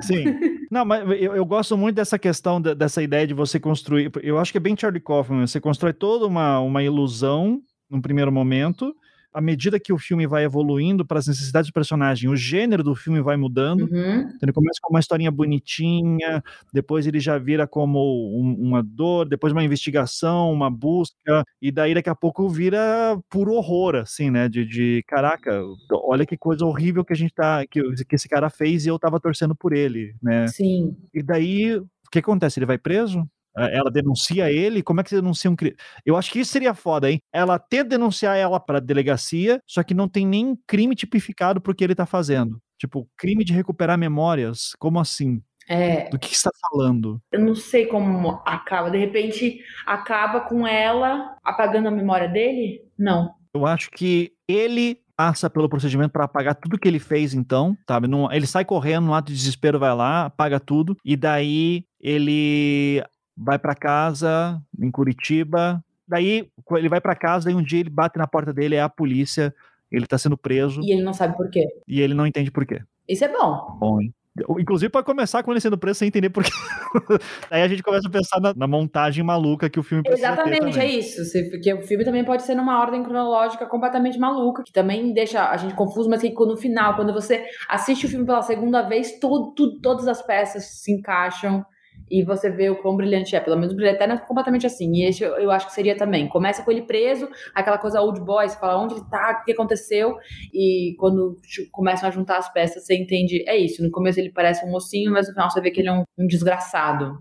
Sim. Não, mas eu, eu gosto muito dessa questão, de, dessa ideia de você construir. Eu acho que é bem Charlie Kaufman, você constrói toda uma, uma ilusão num primeiro momento à medida que o filme vai evoluindo para as necessidades do personagem, o gênero do filme vai mudando. Uhum. Então ele começa com uma historinha bonitinha, depois ele já vira como um, uma dor, depois uma investigação, uma busca, e daí daqui a pouco vira puro horror, assim, né? De, de caraca, olha que coisa horrível que a gente tá, que, que esse cara fez e eu tava torcendo por ele, né? Sim. E daí o que acontece? Ele vai preso? Ela denuncia ele, como é que você denuncia um crime? Eu acho que isso seria foda, hein? Ela ter denunciar ela pra delegacia, só que não tem nem crime tipificado pro que ele tá fazendo. Tipo, crime de recuperar memórias, como assim? É, Do que, que você tá falando? Eu não sei como acaba. De repente, acaba com ela apagando a memória dele? Não. Eu acho que ele passa pelo procedimento para apagar tudo que ele fez, então, sabe? Não, ele sai correndo, no ato de desespero, vai lá, apaga tudo, e daí ele vai para casa em Curitiba. Daí ele vai para casa, daí um dia ele bate na porta dele, é a polícia, ele tá sendo preso. E ele não sabe por quê. E ele não entende por quê. Isso é bom. Bom, hein? Inclusive para começar com ele sendo preso sem entender por quê. Aí a gente começa a pensar na, na, montagem maluca que o filme precisa Exatamente, é isso. Porque o filme também pode ser numa ordem cronológica completamente maluca, que também deixa a gente confuso, mas que no final, quando você assiste o filme pela segunda vez, tudo, tudo todas as peças se encaixam e você vê o quão brilhante é. Pelo menos o Brilho Eterno é completamente assim. E esse eu, acho que seria também. Começa com ele preso, aquela coisa old boy, você fala onde ele tá, o que aconteceu, e quando começam a juntar as peças, você entende, é isso. No começo ele parece um mocinho, mas no final você vê que ele é um, um desgraçado.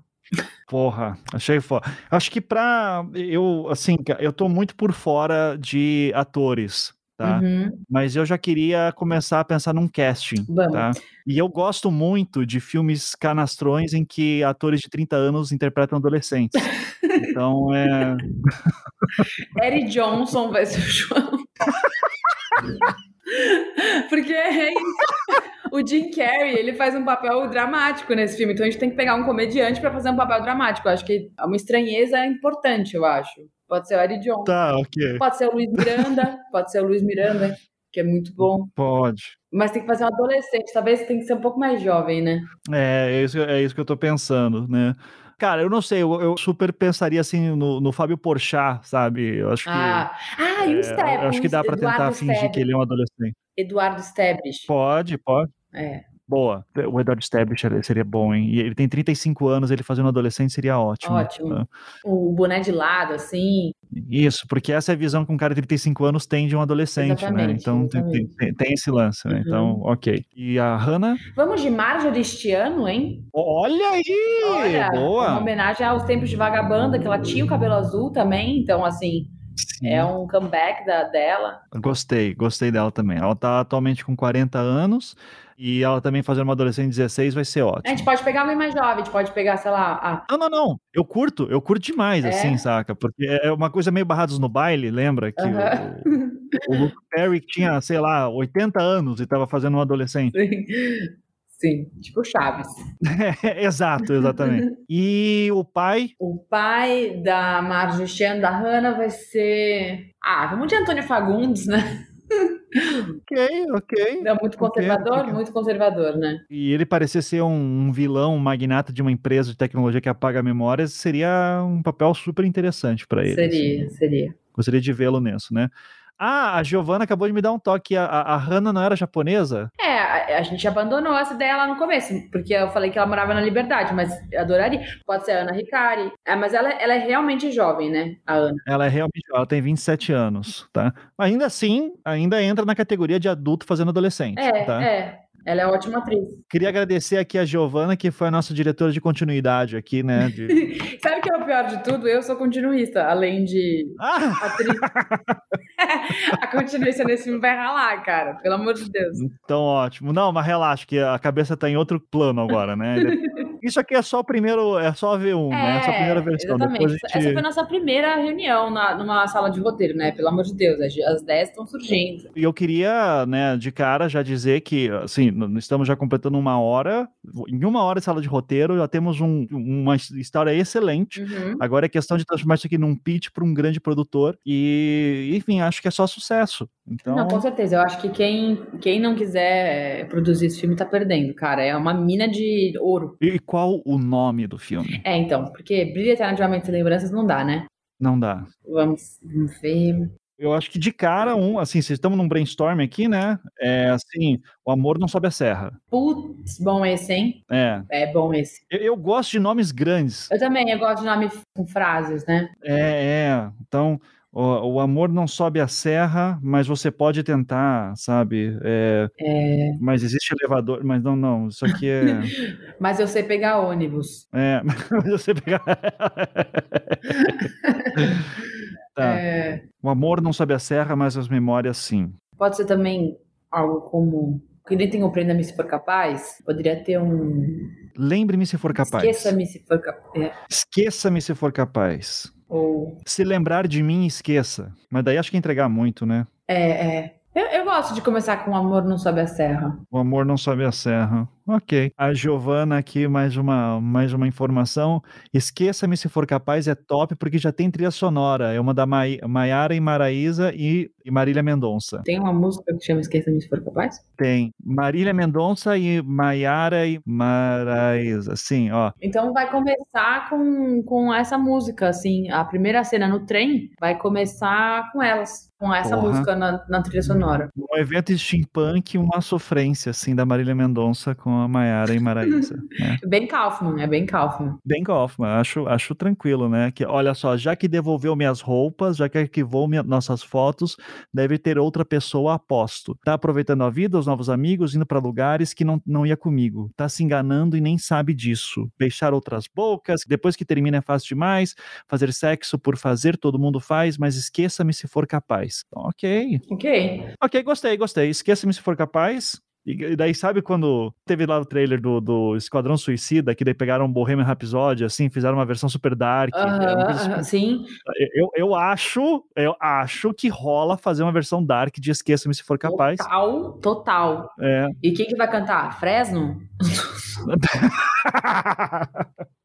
Porra, achei foda. Acho que pra. Eu, assim, eu tô muito por fora de atores tá? Uhum. Mas eu já queria começar a pensar num casting, Vamos. tá? E eu gosto muito de filmes canastrões em que atores de 30 anos interpretam adolescentes. então é. Eric Johnson vai ser o João. Porque é isso. o Jim Carrey, ele faz um papel dramático nesse filme, então a gente tem que pegar um comediante para fazer um papel dramático. Eu acho que é uma estranheza importante, eu acho. Pode ser o Eric John. Tá, ok. Pode ser o Luiz Miranda, pode ser o Luiz Miranda, que é muito bom. Pode. Mas tem que fazer um adolescente, talvez tem que ser um pouco mais jovem, né? É, é isso, é isso que eu tô pensando, né? Cara, eu não sei, eu, eu super pensaria assim no, no Fábio Porchat, sabe? Eu acho que. Ah, ah e o é, Step? eu acho que dá pra tentar fingir que ele é um adolescente. Eduardo Stebbich. Pode, pode. É. Boa. O Edward Stablish seria bom, hein? E ele tem 35 anos, ele fazendo adolescente seria ótimo. Ótimo. tá? O boné de lado, assim. Isso, porque essa é a visão que um cara de 35 anos tem de um adolescente, né? Exatamente, Então tem, tem- tem- esse lance, né? Uhum. Então, ok. E a Hannah? Vamos de Marjorie este ano, hein? Olha aí! Olha, uma boa! homenagem aos tempos de vagabanda, que ela tinha o cabelo azul também, então, assim, Sim. é um comeback da, dela. Gostei, gostei dela também. Ela tá atualmente com 40 anos e ela também fazendo uma adolescente de 16 vai ser A ótimo. gente pode pegar alguém mais jovem, a gente pode pegar, sei lá, a Não, não, não. Eu curto, eu curto demais, É? assim, saca? Porque é uma coisa meio barrados no baile, lembra? Que Aham. o, o Luke Perry tinha, sei lá, 80 anos e tava fazendo um adolescente. Sim. Sim, tipo Chaves. Exato, exatamente. E o pai, O pai da Marjorie ano, da Hannah, vai ser. Ah, vamos de Antônio Fagundes, né? ok, ok. É muito conservador, ok. muito conservador, né? E ele parecer ser um, um vilão, um magnata de uma empresa de tecnologia que apaga memórias, seria um papel super interessante para ele. Seria, assim. seria. Gostaria de vê-lo nisso, né? Ah, a Giovanna acabou de me dar um toque. A, a, Hannah não era japonesa? É, a, a gente abandonou essa ideia lá no começo, porque eu falei que ela morava na Liberdade, mas adoraria. Pode ser a Ana Ricari. É, mas ela, ela é realmente jovem, né? A Ana. Ela é realmente, ela tem 27 anos, tá? Ainda assim, ainda entra na categoria de adulto fazendo adolescente, É, tá? é. Ela é ótima atriz. Queria agradecer aqui a Giovanna, que foi a nossa diretora de continuidade aqui, né? de- Sabe o que é o pior de tudo? Eu sou continuista, além de Ah! atriz. a continuista nesse filme vai ralar, cara. Pelo amor de Deus. Então, ótimo. Não, mas relaxa, que a cabeça tá em outro plano agora, né? Isso aqui é só o primeiro, é só a V1, né? Essa é a primeira versão. Exatamente. Gente... Essa foi a nossa primeira reunião na, numa sala de roteiro, né? Pelo amor de Deus, as, as 10 estão surgindo. E eu queria, né, de cara já dizer que, assim, estamos já completando uma hora. Em uma hora de sala de roteiro, já temos um- uma história excelente. Uhum. Agora é questão de transformar isso aqui num pitch para um grande produtor. E, enfim, acho que é só sucesso. Então, Não, com certeza. Eu acho que quem, quem não quiser é, produzir esse filme tá perdendo, cara. É uma mina de ouro. e qual o nome do filme? É, então, porque Brilha Eternamente Sem Lembranças não dá, né? Não dá. Vamos, vamos ver. Eu acho que de cara, um, assim, vocês estamos num brainstorm aqui, né? É assim, o amor não sobe a serra. Putz, bom esse, hein? É. É bom esse. Eu, eu gosto de nomes grandes. Eu também, eu gosto de nome com frases, né? É, é. Então, o, o amor não sobe a serra, mas você pode tentar, sabe? É, É, mas existe elevador, mas não, não. Isso aqui é. mas eu sei pegar ônibus. é mas você pegar. tá. É, O amor não sobe a serra, mas as memórias sim. pode ser também algo como. Que nem tem o Prenda-me se for capaz. Poderia ter um. Lembre-me se for capaz. Esqueça-me se for capaz. Esqueça-me se for capaz. Ou. Se lembrar de mim, esqueça. Mas daí acho que entregar muito, né? É, é. Eu, eu gosto de começar com Amor Não Sobe a Serra. O amor não sobe a serra. Ok. A Giovana aqui, mais uma, mais uma informação. Esqueça-me se for capaz, é top, porque já tem trilha sonora. É uma da Mai- Maiara e Maraísa e, e Marília Mendonça. Tem uma música que chama Esqueça-me se for capaz? Tem Marília Mendonça e Maiara e Maraísa. Sim, ó. Então vai começar com, com essa música, assim. A primeira cena no trem vai começar com elas. Com essa Porra. música na, na trilha sonora. Um evento steampunk, uma sofrência, assim, da Marília Mendonça com a Maiara e Maraísa. né? Bem Kaufman, é bem Kaufman. Bem Kaufman, acho, acho tranquilo, né? Que, olha só, já que devolveu minhas roupas, já que arquivou minha- nossas fotos, deve ter outra pessoa, aposto. Tá aproveitando a vida, os novos amigos, indo pra lugares que não, não ia comigo. Tá se enganando e nem sabe disso. Beijar outras bocas, depois que termina é fácil demais. Fazer sexo por fazer, todo mundo faz, mas esqueça-me se for capaz. Então, ok. Ok. Ok, gostei, gostei. Esqueça-me se for capaz. E daí, sabe quando teve lá o trailer do, do Esquadrão Suicida, que daí pegaram Bohemian Rhapsody, assim, fizeram uma versão super dark. Uh -huh, sim. Eu, eu acho, eu acho que rola fazer uma versão dark de Esqueça-me se for capaz. Total, total. É. E quem que vai cantar? Fresno?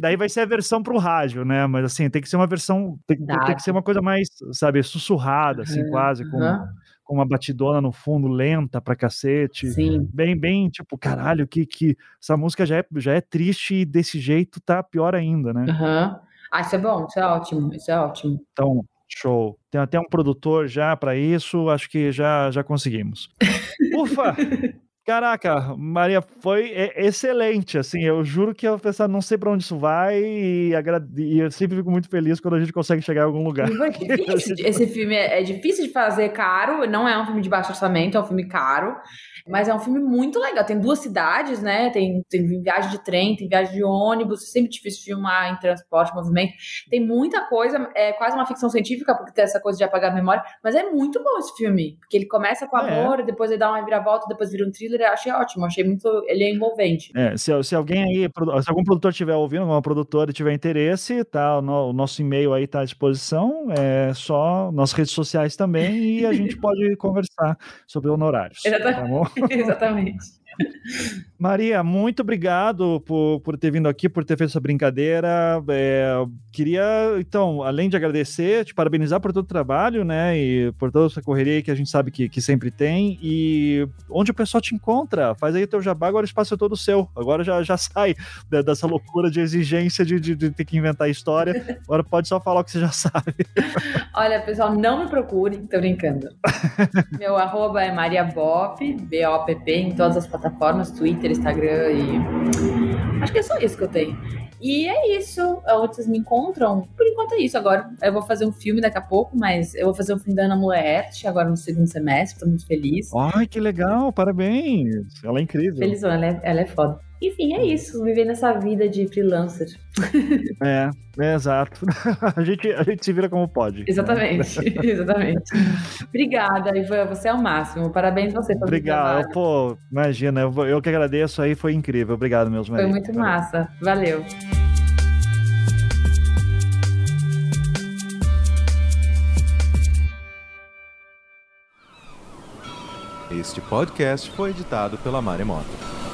Daí vai ser a versão pro rádio, né? Mas assim, tem que ser uma versão. Tem, tem que ser uma coisa mais, sabe, sussurrada, assim, uhum. quase, com, uhum. Com uma batidona no fundo, lenta pra cacete. Sim. Bem, bem, tipo, caralho, que, que essa música já é, já é triste e desse jeito tá pior ainda, né? Uhum. Ah, isso é bom, isso é ótimo, isso é ótimo. Então, show. Tem até um produtor já para isso, acho que já, já conseguimos. Ufa! Caraca, Maria, foi excelente, assim, eu juro que eu pensava, não sei para onde isso vai e, e, eu sempre fico muito feliz quando a gente consegue chegar em algum lugar. Esse filme é, é difícil de fazer caro, não é um filme de baixo orçamento, é um filme caro, mas é um filme muito legal. Tem duas cidades, né? Tem, tem viagem de trem, tem viagem de ônibus, é sempre difícil filmar em transporte, movimento. Tem muita coisa, é quase uma ficção científica, porque tem essa coisa de apagar a memória, mas é muito bom esse filme, porque ele começa com é. amor, é. depois ele dá uma viravolta, depois vira um thriller. Eu achei ótimo, achei muito. Ele é envolvente. É, se, se alguém aí, se algum produtor estiver ouvindo, alguma produtora tiver interesse, tá? O, o nosso e-mail aí tá à disposição, é só nossas redes sociais também, e a gente pode conversar sobre honorários. Exatamente. Tá? Exatamente. Maria, muito obrigado por, por ter vindo aqui, por ter feito essa brincadeira. É, queria, então, além de agradecer, te parabenizar por todo o trabalho, né? E por toda essa correria que a gente sabe que, que sempre tem. E onde o pessoal te encontra? Faz aí teu jabá, agora o espaço é todo seu. Agora já, já sai dessa loucura de exigência de, de, de ter que inventar história. Agora pode só falar o que você já sabe. Olha, pessoal, não me procure, tô brincando. Meu arroba é Maria Bop, B-O-P-P, em todas as plataformas plataformas, Twitter, Instagram e. Acho que é só isso que eu tenho. E é isso. Onde vocês me encontram? Por enquanto é isso. Agora eu vou fazer um filme daqui a pouco, mas eu vou fazer um filme da Ana Moerte agora no segundo semestre. Tô muito feliz. Ai, que legal, parabéns. Ela é incrível. Felizão, ela é, ela é foda. Enfim, é isso. Viver nessa vida de freelancer. É, é exato. A gente, a gente se vira como pode. Exatamente, né? exatamente. Obrigada, Ivan. Você é o máximo. Parabéns você pelo Obrigado. Pô, imagina, eu, eu que agradeço aí, foi incrível. Obrigado, meus Foi muito massa. Valeu. Este podcast foi editado pela Maremoto.